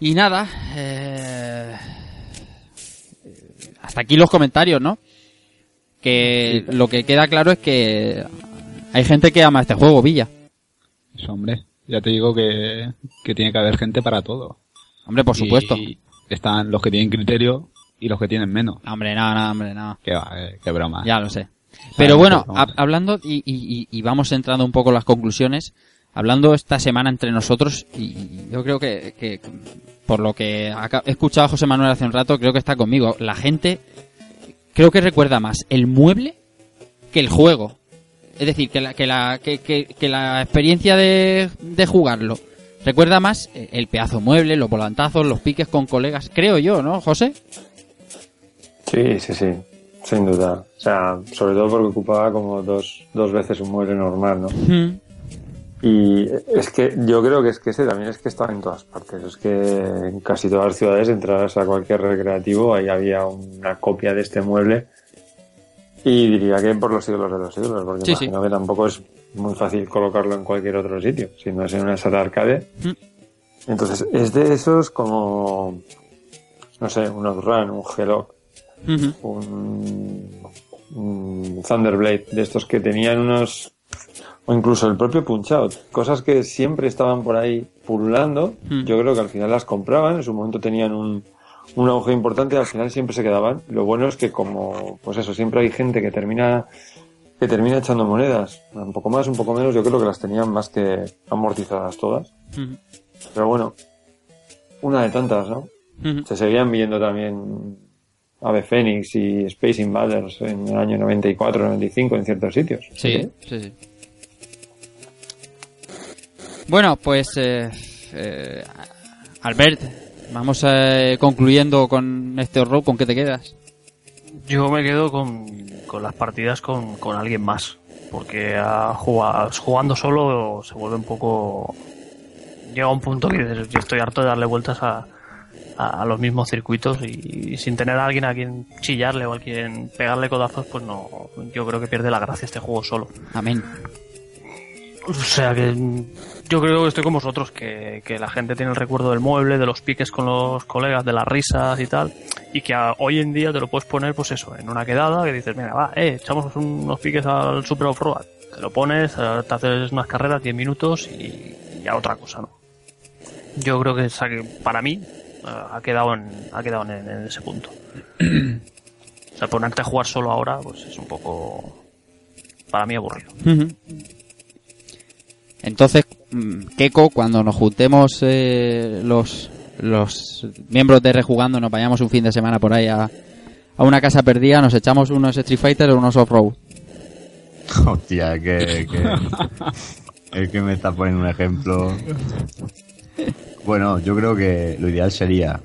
Y nada, eh, hasta aquí los comentarios, ¿no? Que lo que queda claro es que hay gente que ama este juego, Villa. Eso, hombre. Ya te digo que, que tiene que haber gente para todo. Hombre, por supuesto. Y están los que tienen criterio y los que tienen menos. Hombre, no, no, hombre, no. Qué va, eh, qué broma. Ya lo sé. Pero bueno, hab- hablando y, y- y vamos entrando un poco en las conclusiones, hablando esta semana entre nosotros, y yo creo que, que por lo que he escuchado a José Manuel hace un rato, creo que está conmigo. La gente creo que recuerda más el mueble que el juego. Es decir, que la, que la, que, que- que la experiencia de, de jugarlo recuerda más el pedazo mueble, los volantazos, los piques con colegas, creo yo, ¿no, José? Sí, sí, sí, sin duda. O sea, sobre todo porque ocupaba como dos, dos veces un mueble normal, ¿no? Mm. Y es que yo creo que es que ese también es que estaba en todas partes. Es que en casi todas las ciudades entrabas a cualquier recreativo, ahí había una copia de este mueble. Y diría que por los siglos de los siglos, porque Sí, sí. imagino que tampoco es muy fácil colocarlo en cualquier otro sitio, si no es en una sala arcade. Mm. Entonces, es de esos como, no sé, un Outrun, un Hello, un Thunderblade, de estos que tenían unos, o incluso el propio Punch Out, cosas que siempre estaban por ahí pululando, Mm. yo creo que al final las compraban, en su momento tenían un, un auge importante, al final siempre se quedaban. Lo bueno es que como, pues eso, siempre hay gente que termina, que termina echando monedas, un poco más, un poco menos, yo creo que las tenían más que amortizadas todas. Ujú. Pero bueno, una de tantas, ¿no? Ujú. Se seguían viendo también Ave Fénix y Space Invaders en el año 94, 95 en ciertos sitios. Sí, sí, sí. Bueno, pues eh, eh, Albert, vamos eh, concluyendo con este horror, ¿con qué te quedas? Yo me quedo con, con las partidas con, con alguien más. Porque a jugar, jugando solo se vuelve un poco. Llega un punto que yo estoy harto de darle vueltas a, a, a los mismos circuitos y, sin tener a alguien a quien chillarle o a quien pegarle codazos, pues no. Yo creo que pierde la gracia este juego solo. Amén. O sea que yo creo que estoy con vosotros, que, que la gente tiene el recuerdo del mueble, de los piques con los colegas, de las risas y tal, y que a- hoy en día te lo puedes poner, pues eso, en una quedada, que dices, mira, va, eh, echamos unos piques al Super Off-Road, te lo pones, eh, te haces unas carreras, 10 minutos y, y ya otra cosa, ¿no? Yo creo que, para mí eh, ha quedado en, ha quedado en, ese punto. o sea, ponerte a jugar solo ahora, pues es un poco, para mí aburrido. Entonces, mm, Keiko, cuando nos juntemos eh, los, los miembros de Rejugando, nos vayamos un fin de semana por ahí a, una casa perdida, nos echamos unos Street Fighter o unos Off-Road. Hostia, que, que, es que me está poniendo un ejemplo. Bueno, yo creo que lo ideal sería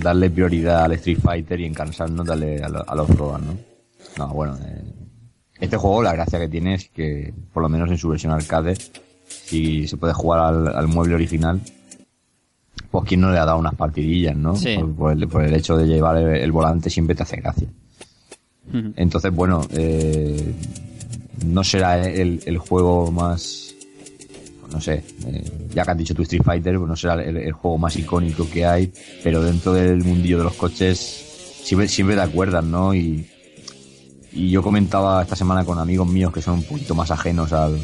darle prioridad al Street Fighter y en cansarnos darle a, lo- a los Roban, ¿no? No, bueno, eh, este juego la gracia que tiene es que, por lo menos en su versión arcade, si se puede jugar al, al mueble original, pues quién no le ha dado unas partidillas, ¿no? Sí. Por, por el, por el hecho de llevar el, el volante siempre te hace gracia. Entonces, bueno, eh, no será el, el juego más, no sé, eh, ya que has dicho tu Street Fighter, pues no será el, el juego más icónico que hay, pero dentro del mundillo de los coches siempre, siempre te acuerdas, ¿no? Y, y yo comentaba esta semana con amigos míos que son un poquito más ajenos al,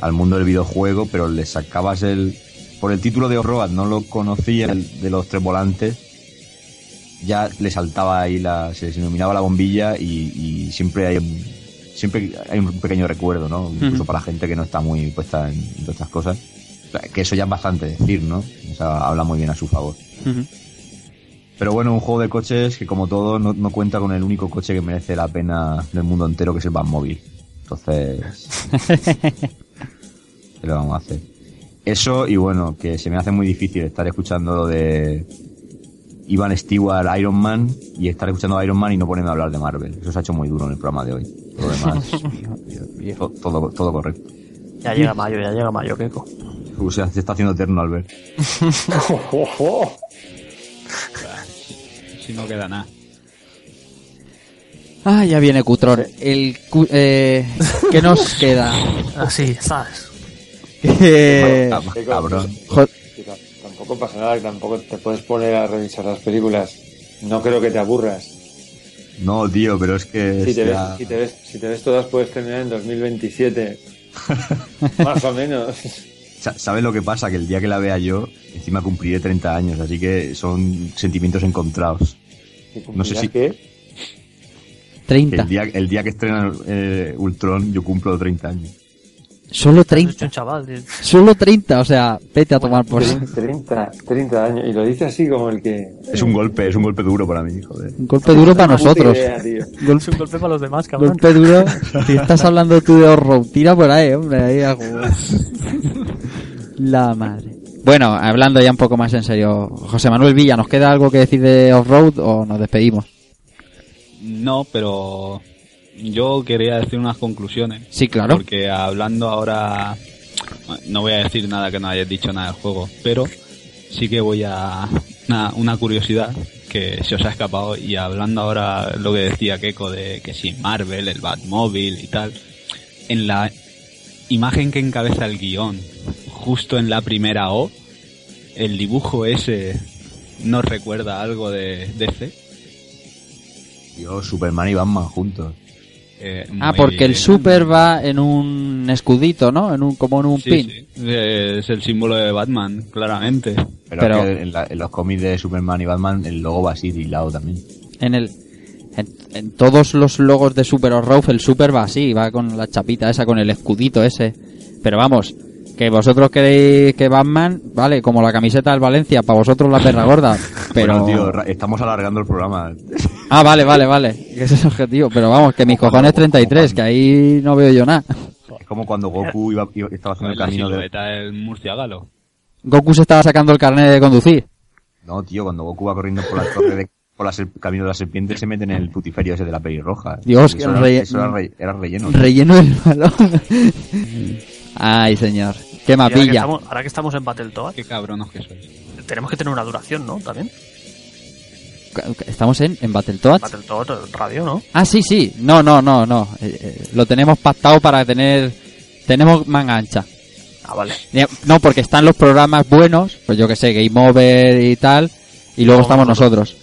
al mundo del videojuego, pero les sacabas el, por el título de Horror, no lo conocía, el de los tres volantes, ya le saltaba ahí la, se les iluminaba la bombilla y, y siempre hay un, siempre hay un pequeño recuerdo, ¿no? Incluso Ujú. para la gente que no está muy puesta en, en todas estas cosas. O sea, que eso ya es bastante decir, ¿no? O sea, habla muy bien a su favor. Pero bueno, un juego de coches que como todo no, no cuenta con el único coche que merece la pena del mundo entero, que es el Batmóvil. Entonces, ¿qué le vamos a hacer? Eso y bueno, que se me hace muy difícil estar escuchando lo de Ivan Stewart, Iron Man, y estar escuchando a Iron Man y no ponerme a hablar de Marvel. Eso se ha hecho muy duro en el programa de hoy. Lo demás, to- todo, todo correcto. Ya llega mayo, ya llega mayo, Keiko. O sea, se está haciendo eterno, Albert. Si no queda nada. Ah, ya viene Cutrón. El, cu- eh, ¿Qué nos queda? Así, ¿sabes? Eh, cabrón. tampoco pasa nada, tampoco te puedes poner a revisar las películas. No creo que te aburras. No, tío, pero es que... Si te, ves, si, te ves, si te ves todas puedes terminar en 2027. Más o menos. Sa- ¿Sabes lo que pasa? Que el día que la vea yo, encima cumpliré 30 años, así que son sentimientos encontrados. No sé si- ¿Qué? Que 30. el día, el día que estrena eh, Ultron, yo cumplo 30 años. Solo Has hecho 30. un chaval, tío. Solo 30, o sea, vete a tomar por Tre- 30, 30 años. Y lo dice así como el que... Es un golpe, es un golpe duro para mí, joder. Un golpe duro para nosotros. idea, tío. Es Golpe, un golpe para los demás, cabrón. golpe duro. Si estás hablando tú de horror, tira por ahí, hombre. Ahí a jugar. La madre. Bueno, hablando ya un poco más en serio, José Manuel Villa, ¿nos queda algo que decir de Off-Road o nos despedimos? No, pero yo quería decir unas conclusiones. Sí, claro. Porque hablando ahora, no voy a decir nada que no hayas dicho nada del juego, pero sí que voy a una, una curiosidad que se os ha escapado y hablando ahora lo que decía Keiko de que si Marvel, el Batmóvil y tal, en la imagen que encabeza el guion, justo en la primera O, el dibujo ese nos recuerda algo de DC. Yo, Superman y Batman juntos. Eh, Ah, porque el super va en un escudito, ¿no? En un, como en un Sí, pin. sí. Es el símbolo de Batman, claramente. Pero, Pero- es que en, la- en los cómics de Superman y Batman el logo va así hilado también. En el en, en todos los logos de Super o el Super va así, va con la chapita esa, con el escudito ese. Pero vamos, que vosotros queréis que Batman, vale, como la camiseta del Valencia, para vosotros la perra gorda. Pero... Bueno, tío, estamos alargando el programa. Ah, vale, vale, vale. Que ese es el objetivo. Pero vamos, que mis cojones 33, que ahí no veo yo nada. Es como cuando Goku iba, iba- estaba haciendo el camino de... del murciélago. Goku se estaba sacando el carnet de conducir. No, tío, cuando Goku va corriendo por la torre de... Por ser- camino de la serpiente se mete en el putiferio ese de la pelirroja. Dios, eso que era, relle- eso era, re- era relleno. Relleno el balón. Ay, señor. Qué Y ahora, que mapilla. estamos, ahora que estamos en Battletoads, Qué cabronos que sois. tenemos que tener una duración, ¿no? También. Estamos en, en Battletoads. Battletoads radio, ¿no? Ah, sí, sí. No, no, no, no. Eh, eh, lo tenemos pactado para tener... Tenemos manga ancha. Ah, vale. Eh, No, porque están los programas buenos, pues yo que sé, Game Over y tal, y luego estamos nosotros.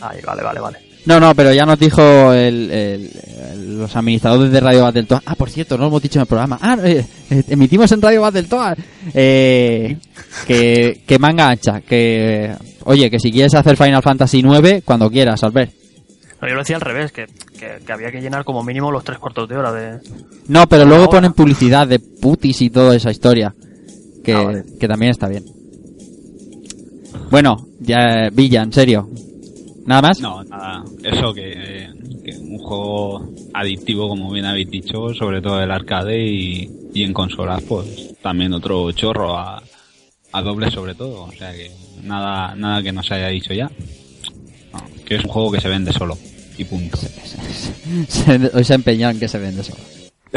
Ahí, vale, vale, vale. No, no, pero ya nos dijo el, el- el- los administradores de Radio Battletoads. Ah, por cierto, no lo hemos dicho en el programa. Ah, eh, eh, emitimos en Radio Battletoads. Eh, que, que manga ancha. Que, oye, que si quieres hacer Final Fantasy 9, cuando quieras, Albert. No, yo lo decía al revés, que, que, que había que llenar como mínimo los tres cuartos de hora de... No, pero luego ponen publicidad de putis y toda esa historia. Que, Ah, vale. que también está bien. Bueno, ya, Villa, en serio. ¿Nada más? No, nada. Eso que, eh, que un juego adictivo, como bien habéis dicho, sobre todo el arcade y, y en consolas, pues también otro chorro a, a doble sobre todo. O sea que nada, nada que no se haya dicho ya. No, que es un juego que se vende solo. Y punto. Se- Hoy se ha empeñado en que se vende solo.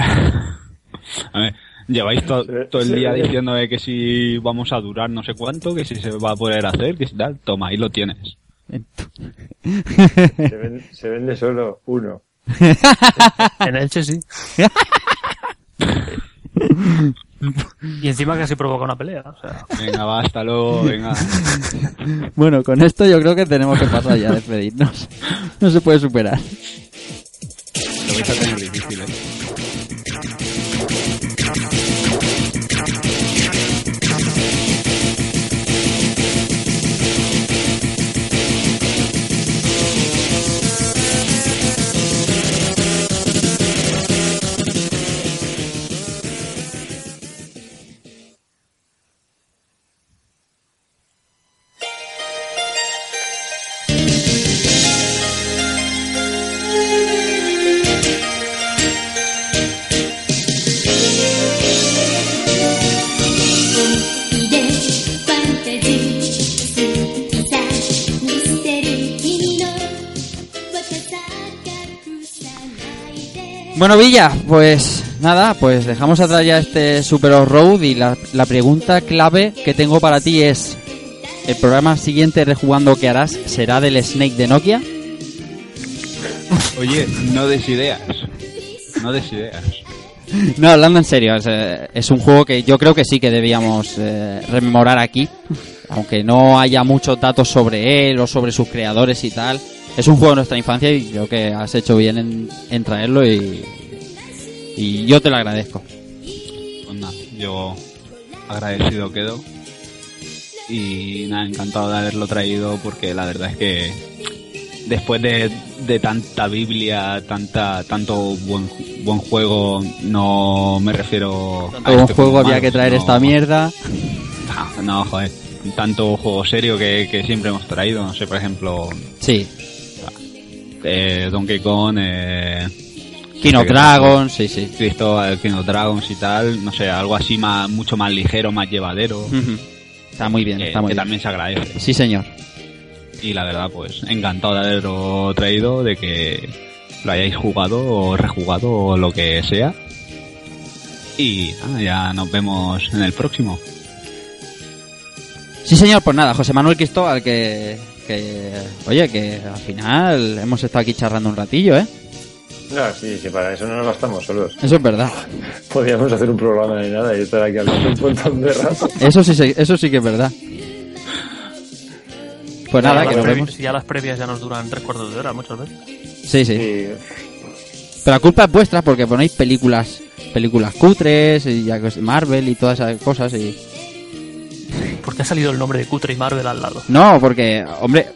A ver, lleváis to- Sí, todo el sí. día diciendo de que si vamos a durar no sé cuánto, que si se va a poder hacer, que si tal. Toma, ahí lo tienes. Se vende, se vende solo uno. En Elche sí. y encima casi provoca una pelea, o sea... Venga, va, hasta luego, venga. Bueno, con esto yo creo que tenemos que pasar ya a despedirnos. No se puede superar. Lo vais a tener difícil, eh. Bueno, Villa, pues nada, pues dejamos atrás ya este Super Road y la, la pregunta clave que tengo para ti es, ¿el programa siguiente rejugando que harás será del Snake de Nokia? Oye, no des ideas. No des ideas. No, hablando en serio, es, eh, es un juego que yo creo que sí que debíamos eh, rememorar aquí, aunque no haya muchos datos sobre él o sobre sus creadores y tal. Es un juego de nuestra infancia y creo que has hecho bien en, en traerlo y, y yo te lo agradezco. Pues nada, yo agradecido quedo. Y nada, encantado de haberlo traído porque la verdad es que después de, de tanta Biblia, tanta tanto buen, buen juego, no me refiero Todo a un este juego había que traer esta mierda. No, joder, tanto juego serio que, que siempre hemos traído, no sé, por ejemplo, Sí, eh, Donkey Kong, eh, King of Este Dragon, sí, sí. Cristo, el King of Dragons y tal, no sé, algo así más, mucho más ligero, más llevadero. Está muy bien, que, está muy que bien. también se agradece. Sí, señor. Y la verdad, pues encantado de haberlo traído, de que lo hayáis jugado o rejugado o lo que sea. Y nada, ya nos vemos en el próximo. Sí, señor, pues nada, José Manuel Cristóbal, que Que, oye, que al final hemos estado aquí charrando un ratillo, ¿eh? No, sí, sí, para eso no nos bastamos solos. Eso es verdad. Podríamos hacer un programa de nada y estar aquí hablando un montón de rato. Eso sí, se- eso sí que es verdad. Pues nada, Ya que nos vemos. Si ya las previas ya nos duran tres cuartos de hora muchas veces. Sí, sí. Sí, Pero la culpa es vuestra porque ponéis películas películas cutres y ya que- Marvel y todas esas cosas y ¿Por qué ha salido el nombre de Cutre y Marvel al lado? no porque hombre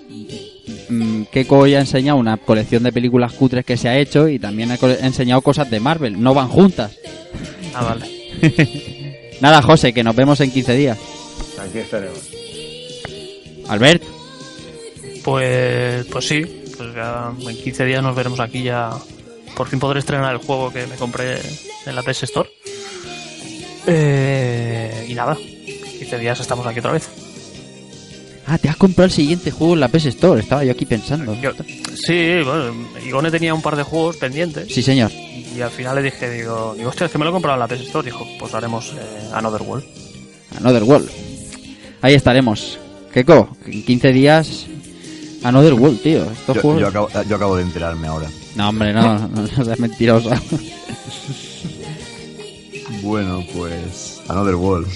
mm, Keiko ya ha enseñado una colección de películas cutres que se ha hecho y también ha enseñado cosas de Marvel no van juntas Ah, vale. nada José que nos vemos en 15 días aquí estaremos. Albert Pues, pues sí, pues ya en 15 días nos veremos aquí ya. Por fin podré estrenar el juego que me compré en la PS Store. Eh, y nada, 15 días estamos aquí otra vez. ah te has comprado el siguiente juego en la PS Store estaba yo aquí pensando Yo- sí, bueno, Igone tenía un par de juegos pendientes sí señor y al final le dije, digo, digo hostia, es que me lo he comprado en la PS Store. Dijo, pues haremos eh, Another World. Another World ahí estaremos Keiko en 15 días Another World tío estos Yo, juegos yo acabo, yo acabo de enterarme ahora. No, hombre, no, no, no seas mentirosa. Bueno, pues. Another World.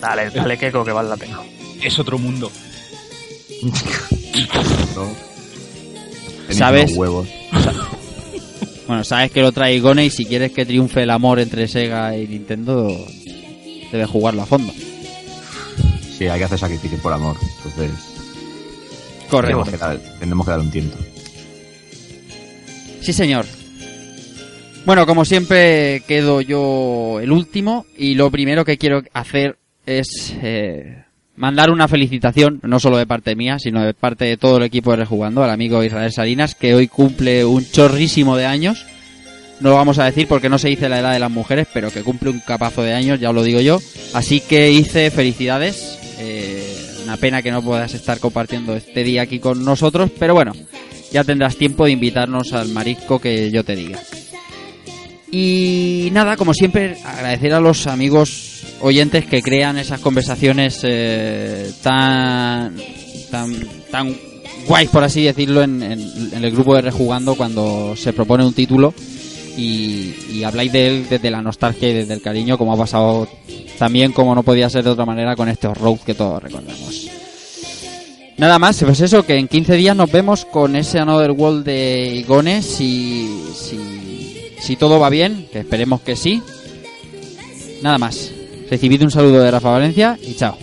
Dale, dale, Keiko, que vale la pena. Es otro mundo. ¿no? ¿Sabes? huevos. Bueno, sabes que lo trae Igone y si quieres que triunfe el amor entre Sega y Nintendo, debes jugarlo a fondo. Sí, hay que hacer sacrificio por amor. Entonces. Correcto. Tendremos que, dar, tendremos que dar un tiento. Sí, señor. Bueno, como siempre, quedo yo el último y lo primero que quiero hacer es eh, mandar una felicitación, no solo de parte mía, sino de parte de todo el equipo de Rejugando, al amigo Israel Salinas, que hoy cumple un chorrísimo de años. No lo vamos a decir porque no se dice la edad de las mujeres, pero que cumple un capazo de años, ya os lo digo yo. Así que hice felicidades. Eh, una pena que no puedas estar compartiendo este día aquí con nosotros, pero bueno, ya tendrás tiempo de invitarnos al marisco que yo te diga. Y nada, como siempre, agradecer a los amigos oyentes que crean esas conversaciones eh, tan, tan, tan guays, por así decirlo, en, el grupo de Rejugando cuando se propone un título y, y habláis de él desde la nostalgia y desde el cariño, como ha pasado también, como no podía ser de otra manera, con este road que todos recordamos. Nada más, pues eso, que en 15 días nos vemos con ese Another World de Igone, si, si, si todo va bien, que esperemos que sí. Nada más, recibid un saludo de Rafa Valencia y chao.